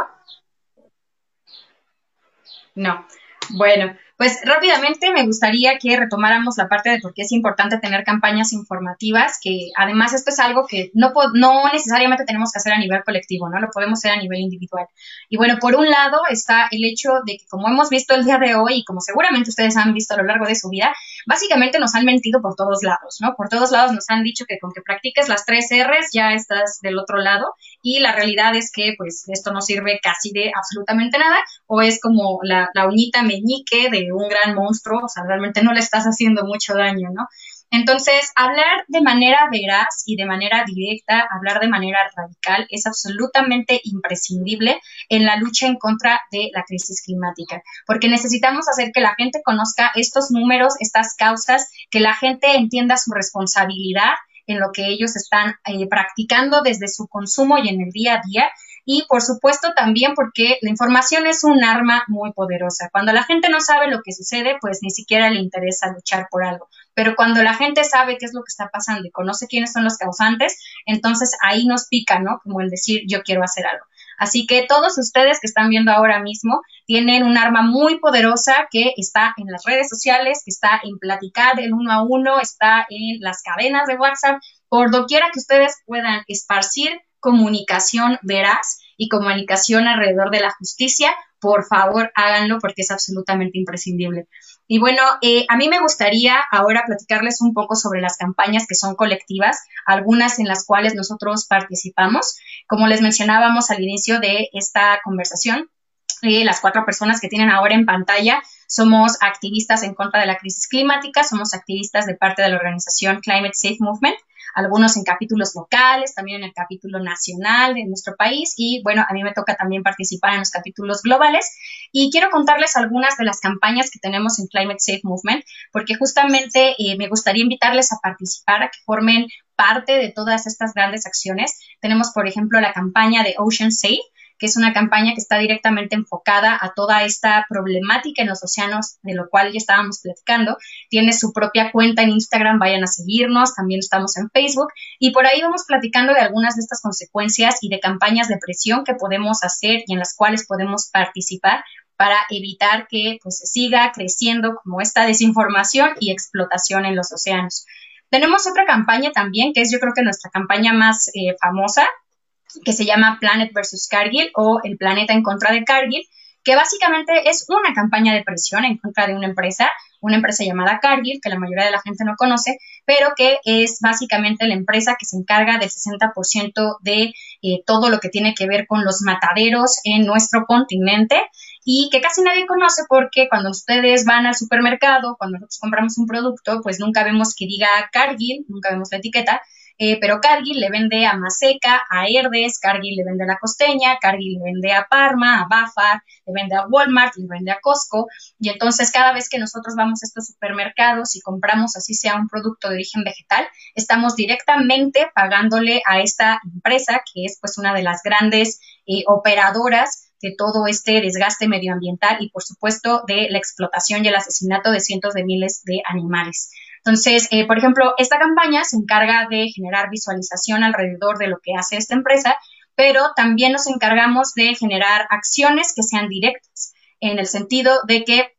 No. Bueno, pues rápidamente me gustaría que retomáramos la parte de por qué es importante tener campañas informativas, que además esto es algo que no, no necesariamente tenemos que hacer a nivel colectivo, ¿no? Lo podemos hacer a nivel individual. Y bueno, por un lado está el hecho de que como hemos visto el día de hoy y como seguramente ustedes han visto a lo largo de su vida, básicamente nos han mentido por todos lados, ¿no? Por todos lados nos han dicho que con que practiques las tres R's ya estás del otro lado y la realidad es que pues esto no sirve casi de absolutamente nada o es como la, la uñita meñique de un gran monstruo, o sea, realmente no le estás haciendo mucho daño, ¿no? Entonces, hablar de manera veraz y de manera directa, hablar de manera radical es absolutamente imprescindible en la lucha en contra de la crisis climática, porque necesitamos hacer que la gente conozca estos números, estas causas, que la gente entienda su responsabilidad en lo que ellos están eh, practicando desde su consumo y en el día a día y por supuesto también porque la información es un arma muy poderosa. Cuando la gente no sabe lo que sucede, pues ni siquiera le interesa luchar por algo. Pero cuando la gente sabe qué es lo que está pasando y conoce quiénes son los causantes, entonces ahí nos pica, ¿no? Como el decir yo quiero hacer algo. Así que todos ustedes que están viendo ahora mismo tienen un arma muy poderosa que está en las redes sociales, que está en platicar del uno a uno, está en las cadenas de WhatsApp, por doquiera que ustedes puedan esparcir comunicación veraz y comunicación alrededor de la justicia, por favor háganlo porque es absolutamente imprescindible. Y bueno, eh, a mí me gustaría ahora platicarles un poco sobre las campañas que son colectivas, algunas en las cuales nosotros participamos. Como les mencionábamos al inicio de esta conversación, eh, las cuatro personas que tienen ahora en pantalla somos activistas en contra de la crisis climática, somos activistas de parte de la organización Climate Safe Movement algunos en capítulos locales, también en el capítulo nacional de nuestro país y bueno, a mí me toca también participar en los capítulos globales y quiero contarles algunas de las campañas que tenemos en Climate Safe Movement porque justamente eh, me gustaría invitarles a participar, a que formen parte de todas estas grandes acciones. Tenemos, por ejemplo, la campaña de Ocean Safe, que es una campaña que está directamente enfocada a toda esta problemática en los océanos, de lo cual ya estábamos platicando. Tiene su propia cuenta en Instagram, vayan a seguirnos, también estamos en Facebook y por ahí vamos platicando de algunas de estas consecuencias y de campañas de presión que podemos hacer y en las cuales podemos participar para evitar que pues, siga creciendo como esta desinformación y explotación en los océanos. Tenemos otra campaña también, que es yo creo que nuestra campaña más eh, famosa, que se llama Planet versus Cargill o El planeta en contra de Cargill, que básicamente es una campaña de presión en contra de una empresa, una empresa llamada Cargill, que la mayoría de la gente no conoce, pero que es básicamente la empresa que se encarga del 60% de eh, todo lo que tiene que ver con los mataderos en nuestro continente y que casi nadie conoce porque cuando ustedes van al supermercado, cuando nosotros compramos un producto, pues nunca vemos que diga Cargill, nunca vemos la etiqueta, eh, pero Cargill le vende a Maseca, a Herdes, Cargill le vende a La Costeña, Cargill le vende a Parma, a Bafar, le vende a Walmart, le vende a Costco, y entonces cada vez que nosotros vamos a estos supermercados y compramos así sea un producto de origen vegetal, estamos directamente pagándole a esta empresa, que es pues una de las grandes eh, operadoras de todo este desgaste medioambiental y, por supuesto, de la explotación y el asesinato de cientos de miles de animales. Entonces, eh, por ejemplo, esta campaña se encarga de generar visualización alrededor de lo que hace esta empresa, pero también nos encargamos de generar acciones que sean directas, en el sentido de que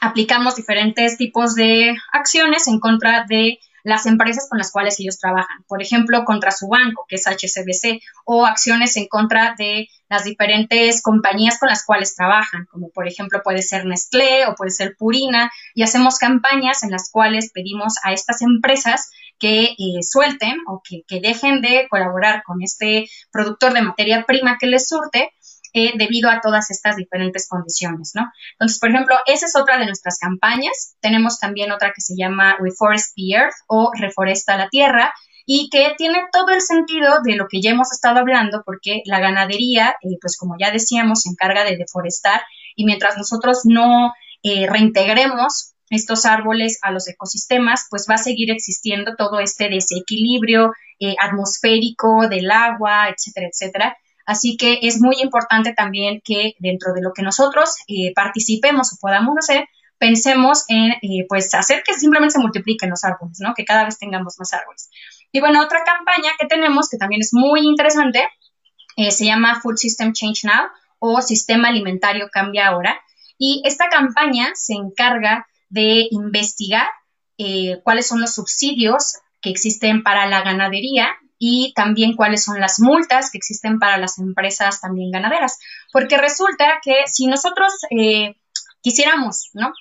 aplicamos diferentes tipos de acciones en contra de las empresas con las cuales ellos trabajan. Por ejemplo, contra su banco, que es HSBC, o acciones en contra de las diferentes compañías con las cuales trabajan, como por ejemplo puede ser Nestlé o puede ser Purina, y hacemos campañas en las cuales pedimos a estas empresas que eh, suelten o que, que dejen de colaborar con este productor de materia prima que les surte eh, debido a todas estas diferentes condiciones, ¿no? Entonces, por ejemplo, esa es otra de nuestras campañas. Tenemos también otra que se llama Reforest the Earth o Reforesta la Tierra y que tiene todo el sentido de lo que ya hemos estado hablando porque la ganadería, eh, pues como ya decíamos, se encarga de deforestar y mientras nosotros no eh, reintegremos estos árboles a los ecosistemas, pues va a seguir existiendo todo este desequilibrio atmosférico del agua, etcétera, etcétera. Así que es muy importante también que dentro de lo que nosotros eh, participemos o podamos hacer, pensemos en eh, pues hacer que simplemente se multipliquen los árboles, ¿no? Que cada vez tengamos más árboles. Y bueno, otra campaña que tenemos que también es muy interesante eh, se llama Food System Change Now o Sistema Alimentario Cambia Ahora. Y esta campaña se encarga de investigar cuáles son los subsidios que existen para la ganadería y también cuáles son las multas que existen para las empresas también ganaderas. Porque resulta que si nosotros eh, quisiéramos, ¿no?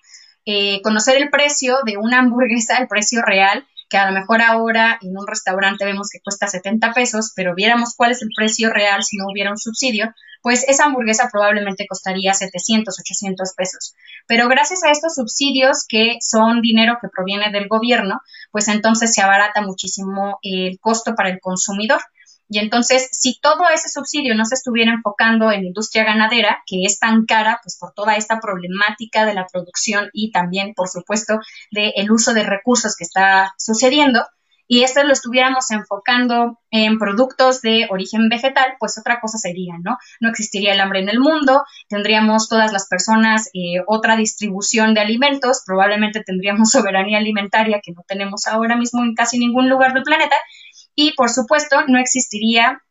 Eh, conocer el precio de una hamburguesa, el precio real, que a lo mejor ahora en un restaurante vemos que cuesta 70 pesos, pero viéramos cuál es el precio real si no hubiera un subsidio, pues esa hamburguesa probablemente costaría 700, 800 pesos. Pero gracias a estos subsidios que son dinero que proviene del gobierno, pues entonces se abarata muchísimo el costo para el consumidor. Y entonces, si todo ese subsidio no se estuviera enfocando en la industria ganadera, que es tan cara, pues por toda esta problemática de la producción y también, por supuesto, del uso de recursos que está sucediendo, y esto lo estuviéramos enfocando en productos de origen vegetal, pues otra cosa sería, ¿no? No existiría el hambre en el mundo, tendríamos todas las personas eh, otra distribución de alimentos, probablemente tendríamos soberanía alimentaria que no tenemos ahora mismo en casi ningún lugar del planeta, y por supuesto no existiría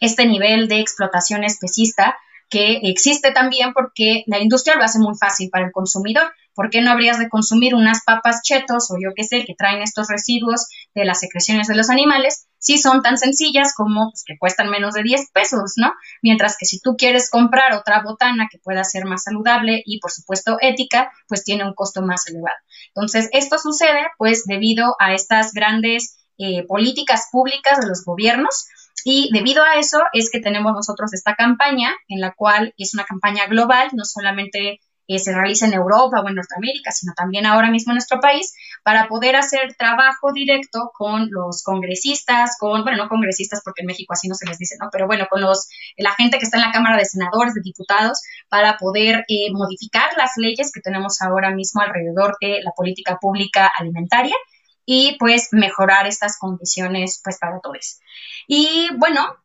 este nivel de explotación especista que existe también porque la industria lo hace muy fácil para el consumidor. ¿Por qué no habrías de consumir unas papas chetos o yo qué sé, que traen estos residuos de las secreciones de los animales si son tan sencillas como pues, que cuestan menos de 10 pesos, ¿no? Mientras que si tú quieres comprar otra botana que pueda ser más saludable y por supuesto ética, pues tiene un costo más elevado. Entonces, esto sucede pues debido a estas grandes eh, políticas públicas de los gobiernos. Y debido a eso es que tenemos nosotros esta campaña, en la cual es una campaña global, no solamente eh, se realiza en Europa o en Norteamérica, sino también ahora mismo en nuestro país, para poder hacer trabajo directo con los congresistas, con, bueno, no congresistas porque en México así no se les dice, ¿no? Pero bueno, con los, la gente que está en la Cámara de Senadores, de Diputados, para poder eh, modificar las leyes que tenemos ahora mismo alrededor de la política pública alimentaria y pues mejorar estas condiciones pues para todos. Y bueno,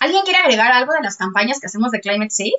¿alguien quiere agregar algo de las campañas que hacemos de Climate Safe?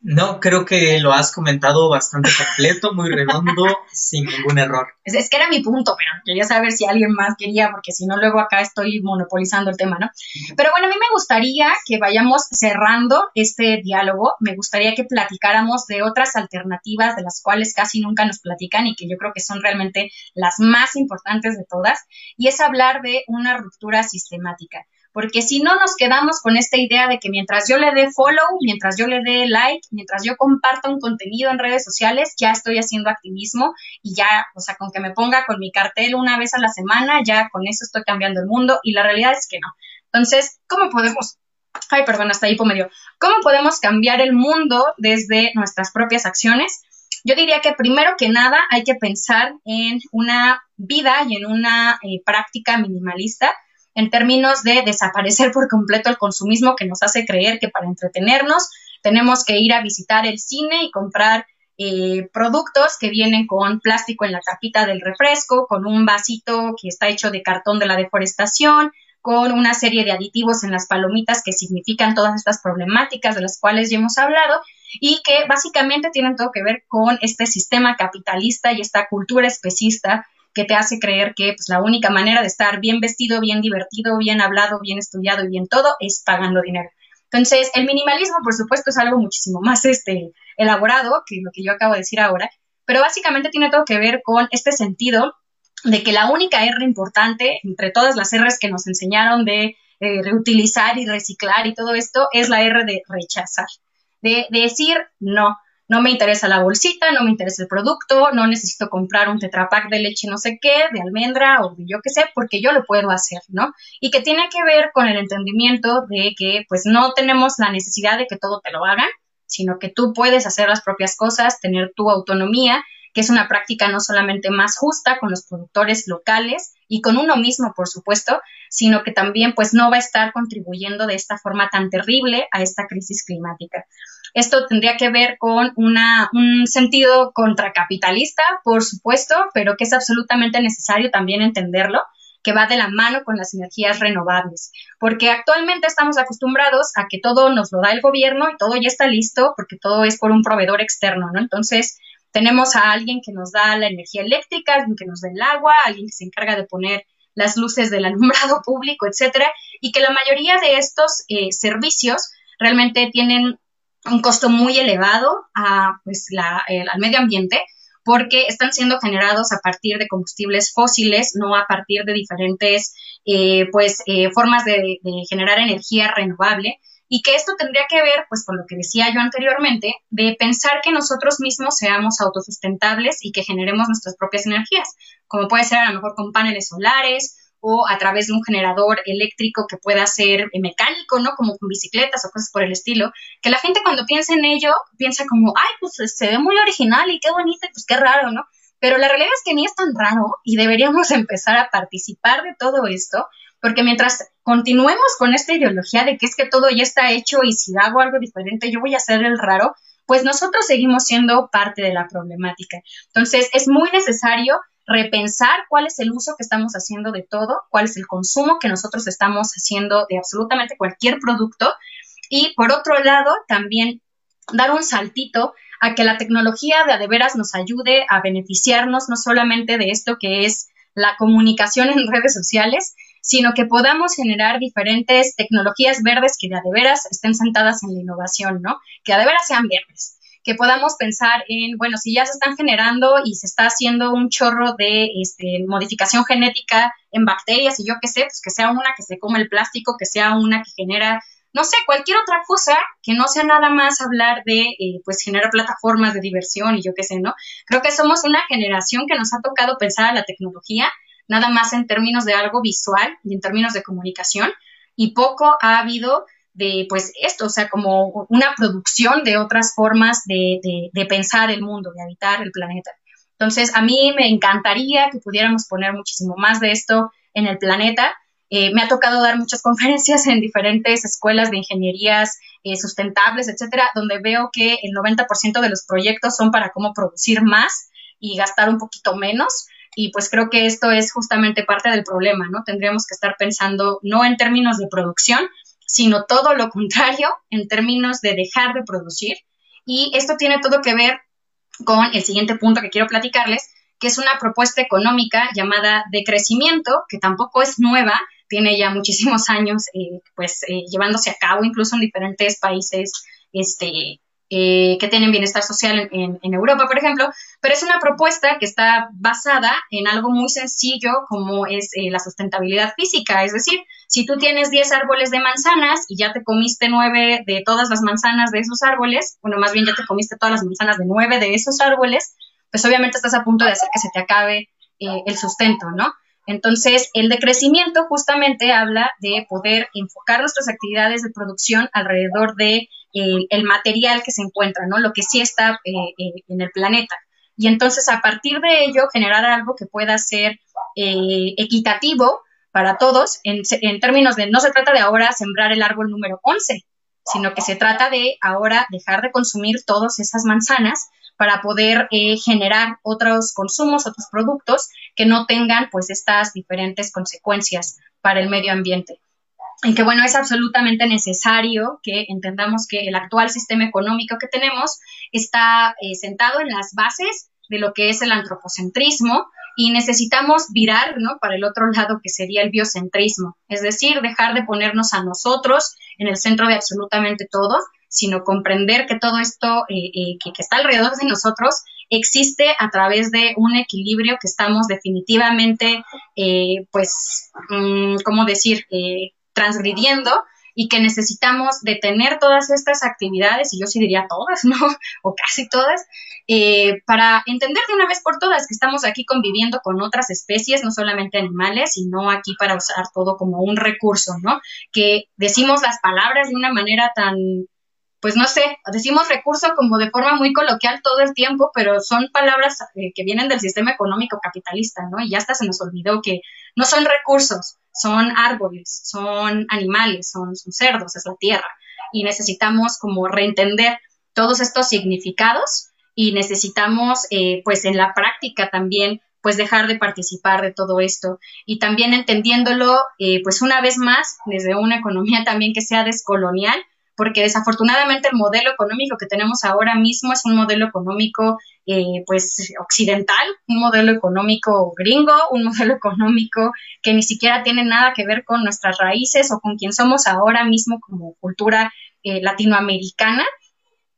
No, creo que lo has comentado bastante completo, muy redondo, sin ningún error. Es, que era mi punto, pero quería saber si alguien más quería, porque si no, luego acá estoy monopolizando el tema, ¿no? Pero bueno, a mí me gustaría que vayamos cerrando este diálogo. Me gustaría que platicáramos de otras alternativas de las cuales casi nunca nos platican y que yo creo que son realmente las más importantes de todas, y es hablar de una ruptura sistemática porque si no nos quedamos con esta idea de que mientras yo le dé follow, mientras yo le dé like, mientras yo comparta un contenido en redes sociales, ya estoy haciendo activismo y ya, o sea, con que me ponga con mi cartel una vez a la semana, ya con eso estoy cambiando el mundo y la realidad es que no. Entonces, ¿cómo podemos Ay, perdón, hasta ahí por medio. ¿Cómo podemos cambiar el mundo desde nuestras propias acciones? Yo diría que primero que nada hay que pensar en una vida y en una eh, práctica minimalista en términos de desaparecer por completo el consumismo que nos hace creer que para entretenernos tenemos que ir a visitar el cine y comprar eh, productos que vienen con plástico en la tapita del refresco, con un vasito que está hecho de cartón de la deforestación, con una serie de aditivos en las palomitas que significan todas estas problemáticas de las cuales ya hemos hablado y que básicamente tienen todo que ver con este sistema capitalista y esta cultura especista que te hace creer que pues, la única manera de estar bien vestido, bien divertido, bien hablado, bien estudiado y bien todo es pagando dinero. Entonces, el minimalismo, por supuesto, es algo muchísimo más este, elaborado que lo que yo acabo de decir ahora, pero básicamente tiene todo que ver con este sentido de que la única R importante entre todas las Rs que nos enseñaron de eh, reutilizar y reciclar y todo esto es la R de rechazar, de, de decir no no me interesa la bolsita, no me interesa el producto, no necesito comprar un tetrapack de leche no sé qué, de almendra o de yo qué sé, porque yo lo puedo hacer, ¿no? Y que tiene que ver con el entendimiento de que pues no tenemos la necesidad de que todo te lo hagan, sino que tú puedes hacer las propias cosas, tener tu autonomía, que es una práctica no solamente más justa con los productores locales y con uno mismo, por supuesto, sino que también pues no va a estar contribuyendo de esta forma tan terrible a esta crisis climática. Esto tendría que ver con un sentido contracapitalista, por supuesto, pero que es absolutamente necesario también entenderlo que va de la mano con las energías renovables, porque actualmente estamos acostumbrados a que todo nos lo da el gobierno y todo ya está listo porque todo es por un proveedor externo, ¿no? Entonces, tenemos a alguien que nos da la energía eléctrica, alguien que nos da el agua, alguien que se encarga de poner las luces del alumbrado público, etcétera, y que la mayoría de estos eh, servicios realmente tienen un costo muy elevado a, pues, la, al medio ambiente porque están siendo generados a partir de combustibles fósiles, no a partir de diferentes eh, pues, eh, formas de, de, generar energía renovable. Y que esto tendría que ver, pues, con lo que decía yo anteriormente, de pensar que nosotros mismos seamos autosustentables y que generemos nuestras propias energías, como puede ser a lo mejor con paneles solares o a través de un generador eléctrico que pueda ser eh, mecánico, ¿no? Como con bicicletas o cosas por el estilo, que la gente cuando piensa en ello piensa como, ay, pues se ve muy original y qué bonito y pues qué raro, ¿no? Pero la realidad es que ni es tan raro y deberíamos empezar a participar de todo esto, porque mientras continuemos con esta ideología de que es que todo ya está hecho y si hago algo diferente yo voy a ser el raro, pues nosotros seguimos siendo parte de la problemática. Entonces, es muy necesario repensar cuál es el uso que estamos haciendo de todo, cuál es el consumo que nosotros estamos haciendo de absolutamente cualquier producto. Y por otro lado, también dar un saltito a que la tecnología de a de veras nos ayude a beneficiarnos no solamente de esto que es la comunicación en redes sociales, sino que podamos generar diferentes tecnologías verdes que de de veras estén sentadas en la innovación, ¿no? Que de veras sean verdes que podamos pensar en, bueno, si ya se están generando y se está haciendo un chorro de este, modificación genética en bacterias y yo qué sé, pues que sea una que se come el plástico, que sea una que genera, no sé, cualquier otra cosa que no sea nada más hablar de, eh, pues, generar plataformas de diversión y yo qué sé, ¿no? Creo que somos una generación que nos ha tocado pensar a la tecnología nada más en términos de algo visual y en términos de comunicación y poco ha habido de pues esto, o sea, como una producción de otras formas de, de, pensar el mundo, de habitar el planeta. Entonces, a mí me encantaría que pudiéramos poner muchísimo más de esto en el planeta. Eh, me ha tocado dar muchas conferencias en diferentes escuelas de ingenierías eh, sustentables, etcétera, donde veo que el 90% de los proyectos son para cómo producir más y gastar un poquito menos. Y pues creo que esto es justamente parte del problema, ¿no? Tendríamos que estar pensando no en términos de producción, sino todo lo contrario en términos de dejar de producir. Y esto tiene todo que ver con el siguiente punto que quiero platicarles, que es una propuesta económica llamada de crecimiento, que tampoco es nueva, tiene ya muchísimos años eh, pues eh, llevándose a cabo incluso en diferentes países este, eh, que tienen bienestar social en, Europa, por ejemplo, pero es una propuesta que está basada en algo muy sencillo como es eh, la sustentabilidad física, es decir, si tú tienes 10 árboles de manzanas y ya te comiste 9 de todas las manzanas de esos árboles, bueno, más bien ya te comiste todas las manzanas de 9 de esos árboles, pues obviamente estás a punto de hacer que se te acabe eh, el sustento, ¿no? Entonces, el decrecimiento justamente habla de poder enfocar nuestras actividades de producción alrededor de eh, el material que se encuentra, ¿no? Lo que sí está eh, eh, en el planeta. Y entonces, a partir de ello, generar algo que pueda ser equitativo para todos, en, en términos de no se trata de ahora sembrar el árbol número 11, sino que se trata de ahora dejar de consumir todas esas manzanas para poder eh, generar otros consumos, otros productos que no tengan pues estas diferentes consecuencias para el medio ambiente. Y que bueno, es absolutamente necesario que entendamos que el actual sistema económico que tenemos está eh, sentado en las bases de lo que es el antropocentrismo y necesitamos virar ¿no? para el otro lado que sería el biocentrismo, es decir, dejar de ponernos a nosotros en el centro de absolutamente todo sino comprender que todo esto eh, eh, que, está alrededor de nosotros existe a través de un equilibrio que estamos definitivamente, pues, mm, ¿cómo decir?, transgrediendo y que necesitamos detener todas estas actividades, y yo sí diría todas, ¿no? O casi todas, para entender de una vez por todas que estamos aquí conviviendo con otras especies, no solamente animales, sino aquí para usar todo como un recurso, ¿no? Que decimos las palabras de una manera tan pues no sé, decimos recurso como de forma muy coloquial todo el tiempo, pero son palabras eh, que vienen del sistema económico capitalista, ¿no? Y ya hasta se nos olvidó que no son recursos, son árboles, son animales, son, cerdos, es la tierra. Y necesitamos como reentender todos estos significados y necesitamos, eh, pues en la práctica también, pues dejar de participar de todo esto y también entendiéndolo, eh, pues una vez más, desde una economía también que sea descolonial, porque desafortunadamente el modelo económico que tenemos ahora mismo es un modelo económico eh, pues occidental, un modelo económico gringo, un modelo económico que ni siquiera tiene nada que ver con nuestras raíces o con quien somos ahora mismo como cultura eh, latinoamericana.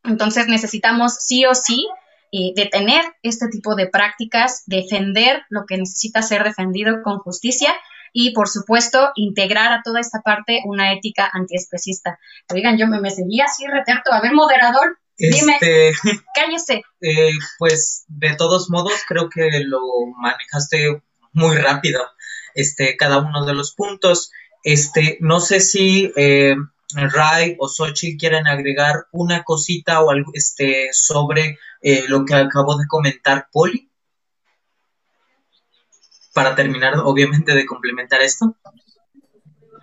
Entonces necesitamos sí o sí eh, detener este tipo de prácticas, defender lo que necesita ser defendido con justicia y, por supuesto, integrar a toda esta parte una ética antiespecista. Oigan, yo me, me seguía así reterto. A ver, moderador, dime, este, cállese. Eh, pues, de todos modos, creo que lo manejaste muy rápido, este, cada uno de los puntos. Este, no sé si eh, Ray o Sochi quieren agregar una cosita o algo este, sobre eh, lo que acabó de comentar Poli para terminar, obviamente, de complementar esto?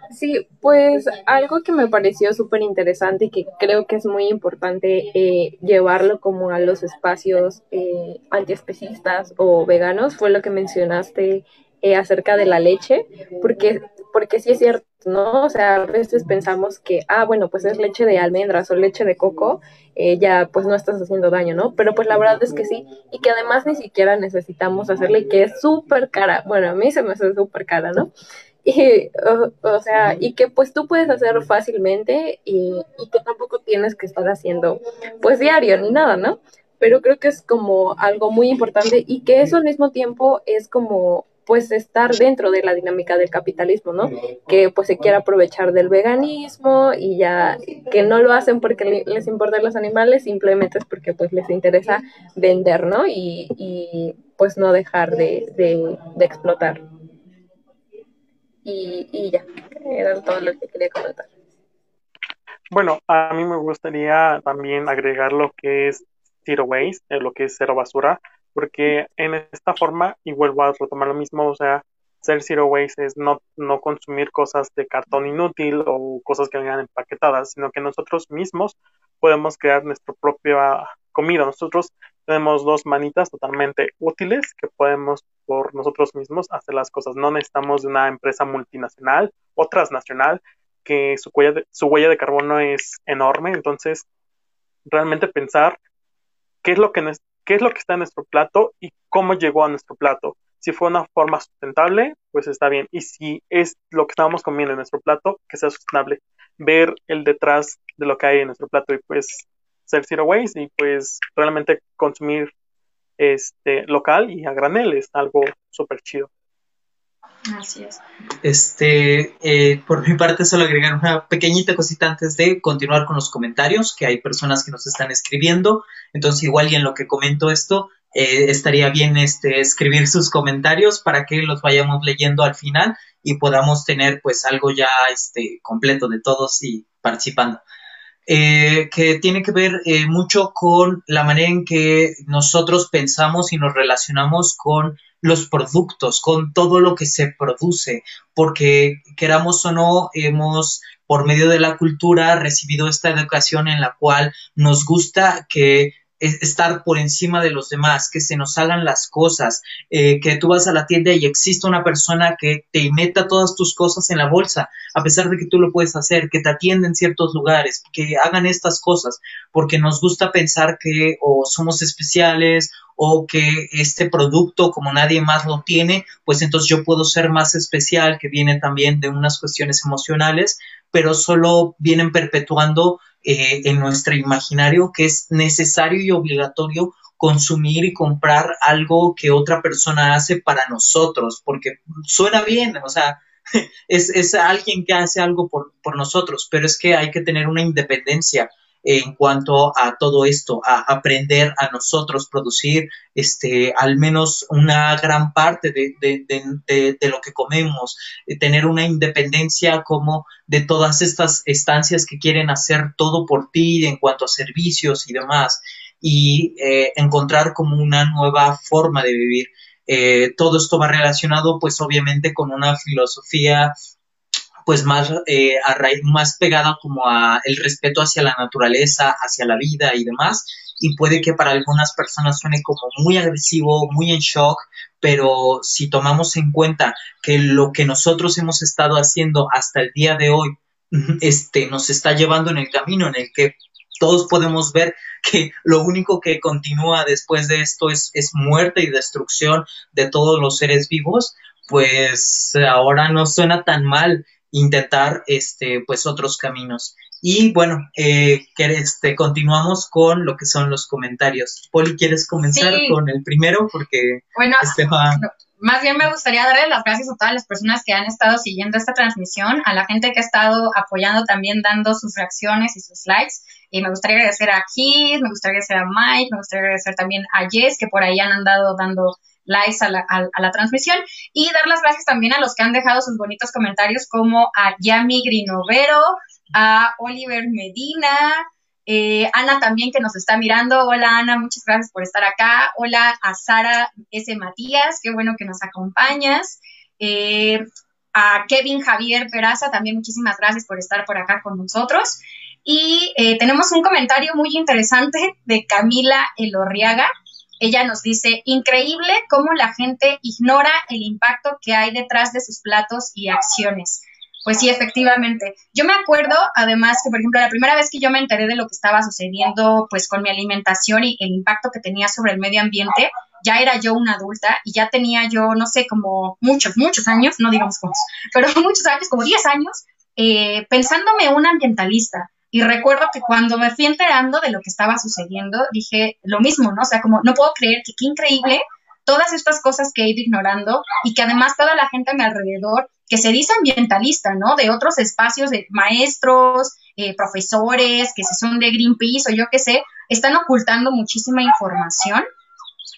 Sí, pues algo que me pareció súper interesante y que creo que es muy importante eh, llevarlo como a los espacios eh, antiespecistas o veganos fue lo que mencionaste eh, acerca de la leche, porque, porque sí es cierto, ¿no? O sea, a veces pensamos que, ah, bueno, pues es leche de almendras o leche de coco, eh, ya pues no estás haciendo daño, ¿no? Pero pues la verdad es que sí, y que además ni siquiera necesitamos hacerle y que es súper cara, bueno, a mí se me hace súper cara, ¿no? Y, o, sea, y que pues tú puedes hacer fácilmente y, y que tampoco tienes que estar haciendo pues diario ni nada, ¿no? Pero creo que es como algo muy importante y que eso al mismo tiempo es como pues estar dentro de la dinámica del capitalismo, ¿no? Que pues se quiere aprovechar del veganismo y ya que no lo hacen porque les importan los animales, simplemente es porque pues les interesa vender, ¿no? Y, pues no dejar de, explotar. Y, y ya, era todo lo que quería comentar. Bueno, a mí me gustaría también agregar lo que es zero waste, eh, lo que es cero basura, porque en esta forma, y vuelvo a retomar lo mismo, o sea, ser zero waste es no, no consumir cosas de cartón inútil o cosas que vengan empaquetadas, sino que nosotros mismos podemos crear nuestra propia comida. Nosotros tenemos dos manitas totalmente útiles que podemos por nosotros mismos hacer las cosas. No necesitamos de una empresa multinacional o transnacional que su huella de, su huella de carbono es enorme. Entonces, realmente pensar qué es lo que qué es lo que está en nuestro plato y cómo llegó a nuestro plato. Si fue una forma sustentable, pues está bien. Y si es lo que estábamos comiendo en nuestro plato, que sea sustentable. Ver el detrás de lo que hay en nuestro plato y pues ser zero waste y pues realmente consumir este local y a granel es algo súper chido. Así es. Este, eh, por mi parte, solo agregar una pequeñita cosita antes de continuar con los comentarios, que hay personas que nos están escribiendo. Entonces, igual y en lo que comento esto, eh, estaría bien este, escribir sus comentarios para que los vayamos leyendo al final y podamos tener pues algo ya este, completo de todos y participando. Eh, que tiene que ver mucho con la manera en que nosotros pensamos y nos relacionamos con los productos, con todo lo que se produce, porque queramos o no, hemos por medio de la cultura recibido esta educación en la cual nos gusta que estar por encima de los demás, que se nos hagan las cosas, eh, que tú vas a la tienda y existe una persona que te meta todas tus cosas en la bolsa, a pesar de que tú lo puedes hacer, que te atienda en ciertos lugares, que hagan estas cosas, porque nos gusta pensar que o somos especiales o que este producto como nadie más lo tiene, pues entonces yo puedo ser más especial, que viene también de unas cuestiones emocionales, pero solo vienen perpetuando eh, en nuestro imaginario que es necesario y obligatorio consumir y comprar algo que otra persona hace para nosotros, porque suena bien, o sea, es, es alguien que hace algo por, por nosotros, pero es que hay que tener una independencia en cuanto a todo esto, a aprender a nosotros producir este, al menos una gran parte de, de, lo que comemos, eh, tener una independencia como de todas estas estancias que quieren hacer todo por ti en cuanto a servicios y demás, y eh, encontrar como una nueva forma de vivir. Eh, todo esto va relacionado pues obviamente con una filosofía pues más, eh, más pegada como a el respeto hacia la naturaleza, hacia la vida y demás. Y puede que para algunas personas suene como muy agresivo, muy en shock, pero si tomamos en cuenta que lo que nosotros hemos estado haciendo hasta el día de hoy, este, nos está llevando en el camino en el que todos podemos ver que lo único que continúa después de esto es, es muerte y destrucción de todos los seres vivos, pues ahora no suena tan mal intentar este, pues otros caminos. Y bueno, eh, que este, continuamos con lo que son los comentarios. Poli, ¿quieres comenzar con el primero? Porque bueno, este más bien me gustaría darle las gracias a todas las personas que han estado siguiendo esta transmisión, a la gente que ha estado apoyando también, dando sus reacciones y sus likes. Y me gustaría agradecer a Keith, me gustaría agradecer a Mike, me gustaría agradecer también a Jess, que por ahí han andado dando likes a la, transmisión y dar las gracias también a los que han dejado sus bonitos comentarios como a Yami Grinovero, a Oliver Medina, eh, Ana también que nos está mirando. Hola Ana, muchas gracias por estar acá. Hola a Sara S. Matías, qué bueno que nos acompañas. Eh, a Kevin Javier Peraza, también muchísimas gracias por estar por acá con nosotros. Y eh, tenemos un comentario muy interesante de Camila Elorriaga. Ella nos dice, increíble cómo la gente ignora el impacto que hay detrás de sus platos y acciones. Pues sí, efectivamente. Yo me acuerdo, además, que por ejemplo, la primera vez que yo me enteré de lo que estaba sucediendo, pues con mi alimentación y el impacto que tenía sobre el medio ambiente, ya era yo una adulta y ya tenía yo, no sé, como muchos, muchos años, no digamos cuántos, pero muchos años, como 10 años, eh, pensándome una ambientalista. Y recuerdo que cuando me fui enterando de lo que estaba sucediendo, dije lo mismo, ¿no? O sea, como no puedo creer que qué increíble todas estas cosas que he ido ignorando y que además toda la gente a mi alrededor que se dice ambientalista, ¿no? De otros espacios de maestros, eh, profesores, que si son de Greenpeace o yo qué sé, están ocultando muchísima información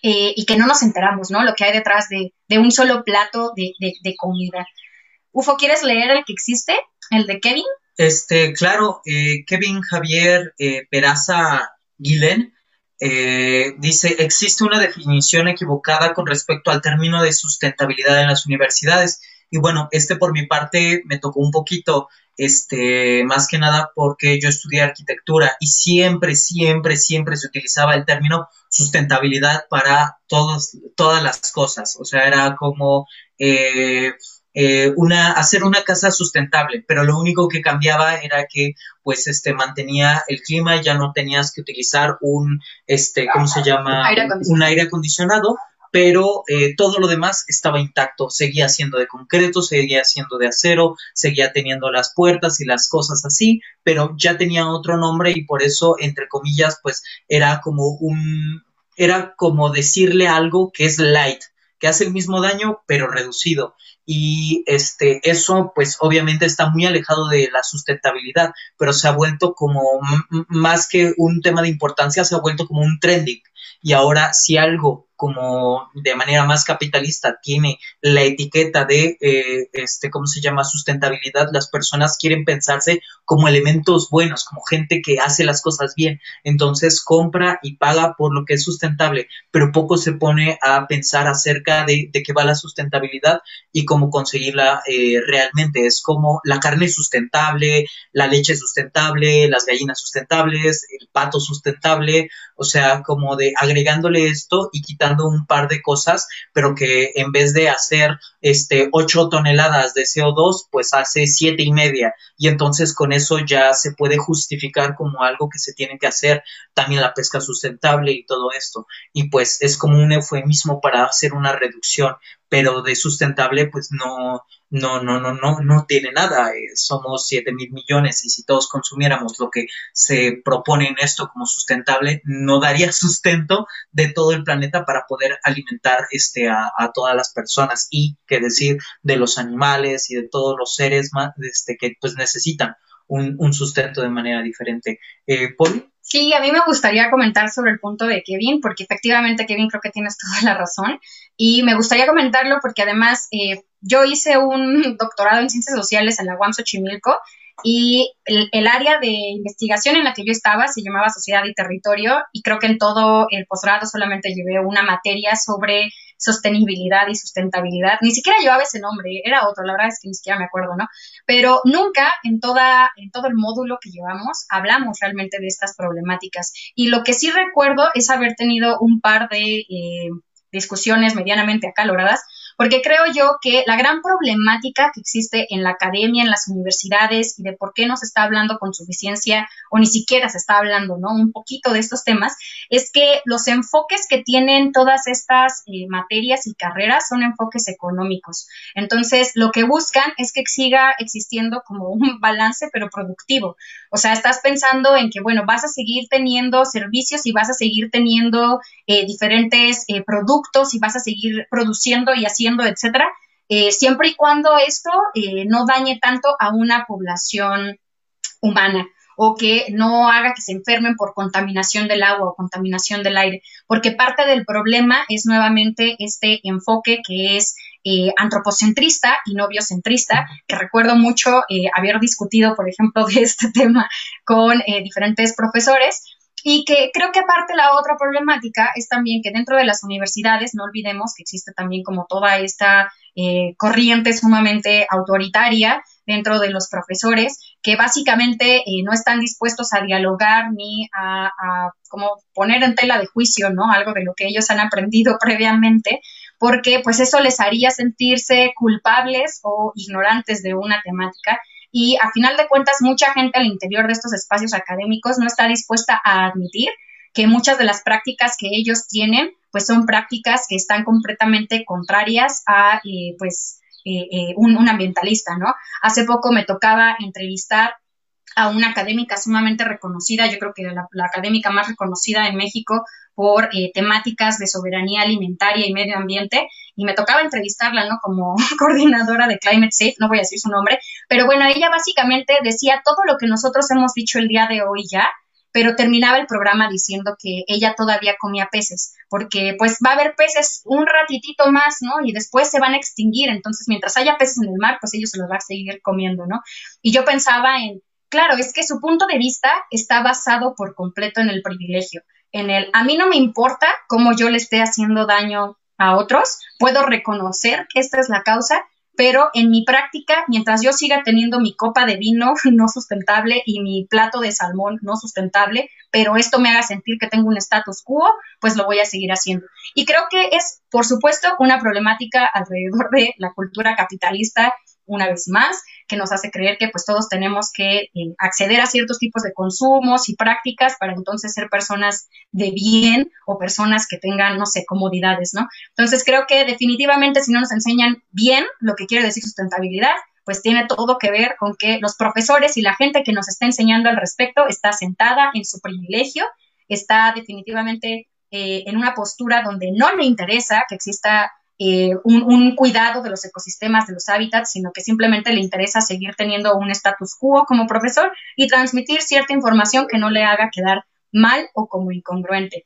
eh, y que no nos enteramos, ¿no? Lo que hay detrás de, un solo plato de, de comida. Ufo, ¿quieres leer el que existe? ¿El de Kevin? Este, claro, eh, Kevin Javier eh, Peraza Guilén eh, dice, existe una definición equivocada con respecto al término de sustentabilidad en las universidades. Y bueno, este por mi parte me tocó un poquito, este, más que nada porque yo estudié arquitectura y siempre, siempre, siempre se utilizaba el término sustentabilidad para todos, todas las cosas. O sea, era como eh, eh, una, hacer una casa sustentable, pero lo único que cambiaba era que pues este mantenía el clima, ya no tenías que utilizar un este, ¿cómo se llama? un aire acondicionado, pero eh, todo lo demás estaba intacto, seguía siendo de concreto, seguía siendo de acero, seguía teniendo las puertas y las cosas así, pero ya tenía otro nombre y por eso, entre comillas, pues era como un, era como decirle algo que es light, que hace el mismo daño, pero reducido y este eso pues obviamente está muy alejado de la sustentabilidad, pero se ha vuelto como más que un tema de importancia, se ha vuelto como un trending. Y ahora si algo como de manera más capitalista tiene la etiqueta de, eh, este, ¿cómo se llama?, sustentabilidad, las personas quieren pensarse como elementos buenos, como gente que hace las cosas bien. Entonces compra y paga por lo que es sustentable, pero poco se pone a pensar acerca de, de qué va la sustentabilidad y cómo conseguirla eh, realmente. Es como la carne sustentable, la leche sustentable, las gallinas sustentables, el pato sustentable, o sea, como de agregándole esto y quitando un par de cosas, pero que en vez de hacer este 8 toneladas de CO2, pues hace siete y media. Y entonces con eso ya se puede justificar como algo que se tiene que hacer también la pesca sustentable y todo esto. Y pues es como un eufemismo para hacer una reducción, pero de sustentable pues no, no, no, no, no, no tiene nada. Eh, somos 7 mil millones y si todos consumiéramos lo que se propone en esto como sustentable, no daría sustento de todo el planeta para poder alimentar este, a, todas las personas y que decir de los animales y de todos los seres más, este, que pues necesitan un, un sustento de manera diferente. Eh, Sí, a mí me gustaría comentar sobre el punto de Kevin, porque efectivamente, Kevin, creo que tienes toda la razón. Y me gustaría comentarlo porque además eh, yo hice un doctorado en ciencias sociales en la UAM Xochimilco y el, área de investigación en la que yo estaba se llamaba Sociedad y Territorio y creo que en todo el posgrado solamente llevé una materia sobre sostenibilidad y sustentabilidad. Ni siquiera llevaba ese nombre, era otro, la verdad es que ni siquiera me acuerdo, ¿no? Pero nunca en, toda, en todo el módulo que llevamos hablamos realmente de estas problemáticas. Y lo que sí recuerdo es haber tenido un par de eh, discusiones medianamente acaloradas porque creo yo que la gran problemática que existe en la academia, en las universidades y de por qué no se está hablando con suficiencia o ni siquiera se está hablando, ¿no? Un poquito de estos temas, es que los enfoques que tienen todas estas eh, materias y carreras son enfoques económicos. Entonces, lo que buscan es que siga existiendo como un balance, pero productivo. O sea, estás pensando en que, bueno, vas a seguir teniendo servicios y vas a seguir teniendo eh, diferentes eh, productos y vas a seguir produciendo y haciendo etcétera, eh, siempre y cuando esto eh, no dañe tanto a una población humana o que no haga que se enfermen por contaminación del agua o contaminación del aire, porque parte del problema es nuevamente este enfoque que es eh, antropocentrista y no biocentrista, que recuerdo mucho haber discutido, por ejemplo, de este tema con diferentes profesores, y que creo que aparte la otra problemática es también que dentro de las universidades, no olvidemos que existe también como toda esta eh, corriente sumamente autoritaria dentro de los profesores, que básicamente eh, no están dispuestos a dialogar ni a, como poner en tela de juicio, ¿no? Algo de lo que ellos han aprendido previamente, porque pues eso les haría sentirse culpables o ignorantes de una temática y a final de cuentas mucha gente al interior de estos espacios académicos no está dispuesta a admitir que muchas de las prácticas que ellos tienen pues son prácticas que están completamente contrarias a eh, pues eh, eh, un, ambientalista, ¿no? Hace poco me tocaba entrevistar a una académica sumamente reconocida, yo creo que la, la académica más reconocida en México por temáticas de soberanía alimentaria y medio ambiente, y me tocaba entrevistarla, ¿no? Como coordinadora de Climate Safe, no voy a decir su nombre, pero bueno, ella básicamente decía todo lo que nosotros hemos dicho el día de hoy ya, pero terminaba el programa diciendo que ella todavía comía peces, porque pues va a haber peces un ratitito más, ¿no? Y después se van a extinguir, entonces mientras haya peces en el mar, pues ellos se los van a seguir comiendo, ¿no? Y yo pensaba en claro, es que su punto de vista está basado por completo en el privilegio, en el a mí no me importa cómo yo le esté haciendo daño a otros, puedo reconocer que esta es la causa pero en mi práctica, mientras yo siga teniendo mi copa de vino no sustentable y mi plato de salmón no sustentable, pero esto me haga sentir que tengo un status quo, pues lo voy a seguir haciendo. Y creo que es, por supuesto, una problemática alrededor de la cultura capitalista una vez más, que nos hace creer que pues todos tenemos que eh, acceder a ciertos tipos de consumos y prácticas para entonces ser personas de bien o personas que tengan, no sé, comodidades, ¿no? Entonces creo que definitivamente si no nos enseñan bien lo que quiere decir sustentabilidad, pues tiene todo que ver con que los profesores y la gente que nos está enseñando al respecto está sentada en su privilegio, está definitivamente eh, en una postura donde no le interesa que exista eh, un, cuidado de los ecosistemas, de los hábitats, sino que simplemente le interesa seguir teniendo un status quo como profesor y transmitir cierta información que no le haga quedar mal o como incongruente.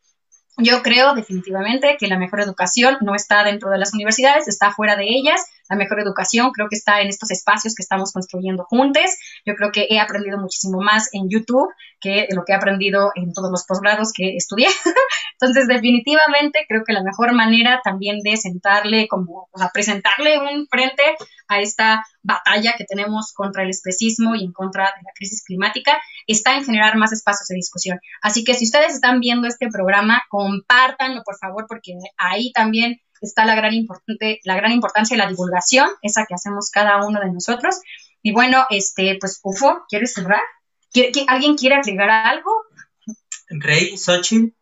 Yo creo definitivamente que la mejor educación no está dentro de las universidades, está fuera de ellas. La mejor educación creo que está en estos espacios que estamos construyendo juntos. Yo creo que he aprendido muchísimo más en YouTube que lo que he aprendido en todos los posgrados que estudié. Entonces, definitivamente creo que la mejor manera también de sentarle, como, o sea, presentarle un frente a esta batalla que tenemos contra el especismo y en contra de la crisis climática está en generar más espacios de discusión. Así que si ustedes están viendo este programa, compártanlo, por favor, porque ahí también está la gran, importante, la gran importancia de la divulgación, esa que hacemos cada uno de nosotros. Y bueno, este, pues, Ufo, ¿quieres cerrar? ¿Alguien quiere agregar algo? Rey, Xochitl.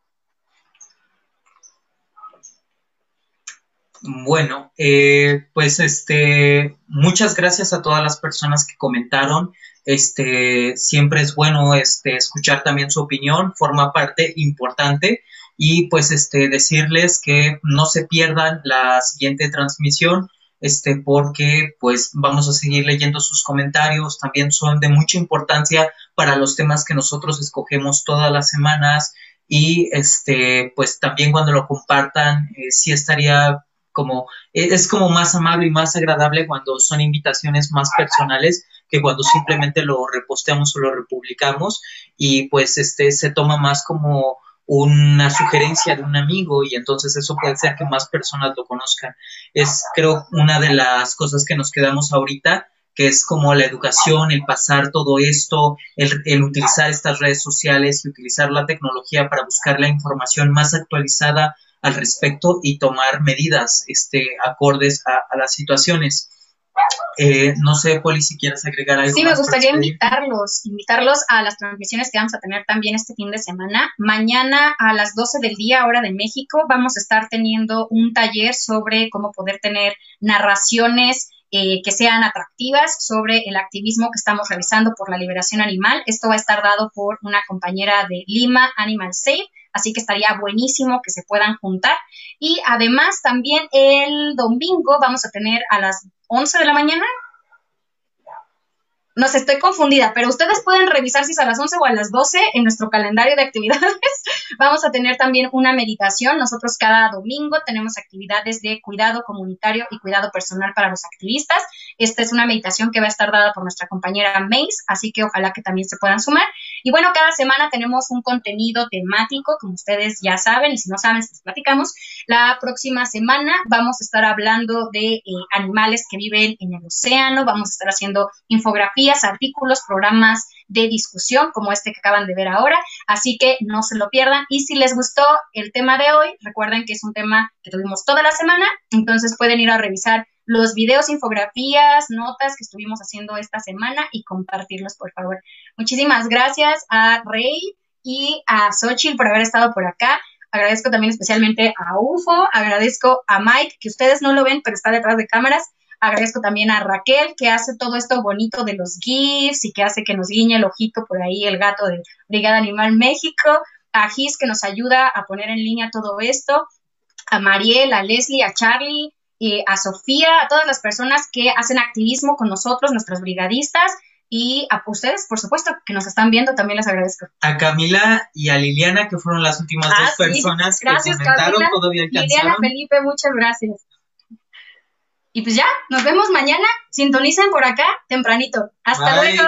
Bueno, eh, pues este, muchas gracias a todas las personas que comentaron. Este, siempre es bueno este, escuchar también su opinión, forma parte importante. Y pues este, decirles que no se pierdan la siguiente transmisión este, porque pues vamos a seguir leyendo sus comentarios, también son de mucha importancia para los temas que nosotros escogemos todas las semanas. Y este, pues también cuando lo compartan, eh, sí estaría como, e, es como más amable y más agradable cuando son invitaciones más personales que cuando simplemente lo reposteamos o lo republicamos y pues este se toma más como una sugerencia de un amigo y entonces eso puede ser que más personas lo conozcan. Es creo una de las cosas que nos quedamos ahorita, que es como la educación, el pasar todo esto, el, utilizar estas redes sociales y utilizar la tecnología para buscar la información más actualizada al respecto y tomar medidas este, acordes a las situaciones. Eh, no sé, Poli, si quieres agregar algo. Sí, me gustaría invitarlos, invitarlos a las transmisiones que vamos a tener también este fin de semana. Mañana a las 12 del día, hora de México, vamos a estar teniendo un taller sobre cómo poder tener narraciones eh, que sean atractivas sobre el activismo que estamos realizando por la liberación animal. Esto va a estar dado por una compañera de Lima Animal Safe así que estaría buenísimo que se puedan juntar. Y además también el domingo vamos a tener a las 11 de la mañana, no sé, estoy confundida, pero ustedes pueden revisar si es a las 11 o a las 12 en nuestro calendario de actividades. Vamos a tener también una meditación. Nosotros cada domingo tenemos actividades de cuidado comunitario y cuidado personal para los activistas. Esta es una meditación que va a estar dada por nuestra compañera Mace, así que ojalá que también se puedan sumar. Y bueno, cada semana tenemos un contenido temático, como ustedes ya saben, y si no saben, les platicamos. La próxima semana vamos a estar hablando de eh, animales que viven en el océano, vamos a estar haciendo infografías artículos, programas de discusión como este que acaban de ver ahora. Así que no se lo pierdan. Y si les gustó el tema de hoy, recuerden que es un tema que tuvimos toda la semana, entonces pueden ir a revisar los videos, infografías, notas que estuvimos haciendo esta semana y compartirlos, por favor. Muchísimas gracias a Rey y a Xochitl por haber estado por acá. Agradezco también especialmente a UFO, agradezco a Mike, que ustedes no lo ven, pero está detrás de cámaras. Agradezco también a Raquel, que hace todo esto bonito de los GIFs y que hace que nos guiñe el ojito por ahí el gato de Brigada Animal México. A Gis, que nos ayuda a poner en línea todo esto. A Mariel, a Leslie, a Charlie, a Sofía, a todas las personas que hacen activismo con nosotros, nuestros brigadistas. Y a ustedes, por supuesto, que nos están viendo, también les agradezco. A Camila y a Liliana, que fueron las últimas dos ah, personas que comentaron, todavía alcanzaron. Liliana, Felipe, muchas gracias. Y pues ya, nos vemos mañana. Sintonicen por acá tempranito. Hasta luego.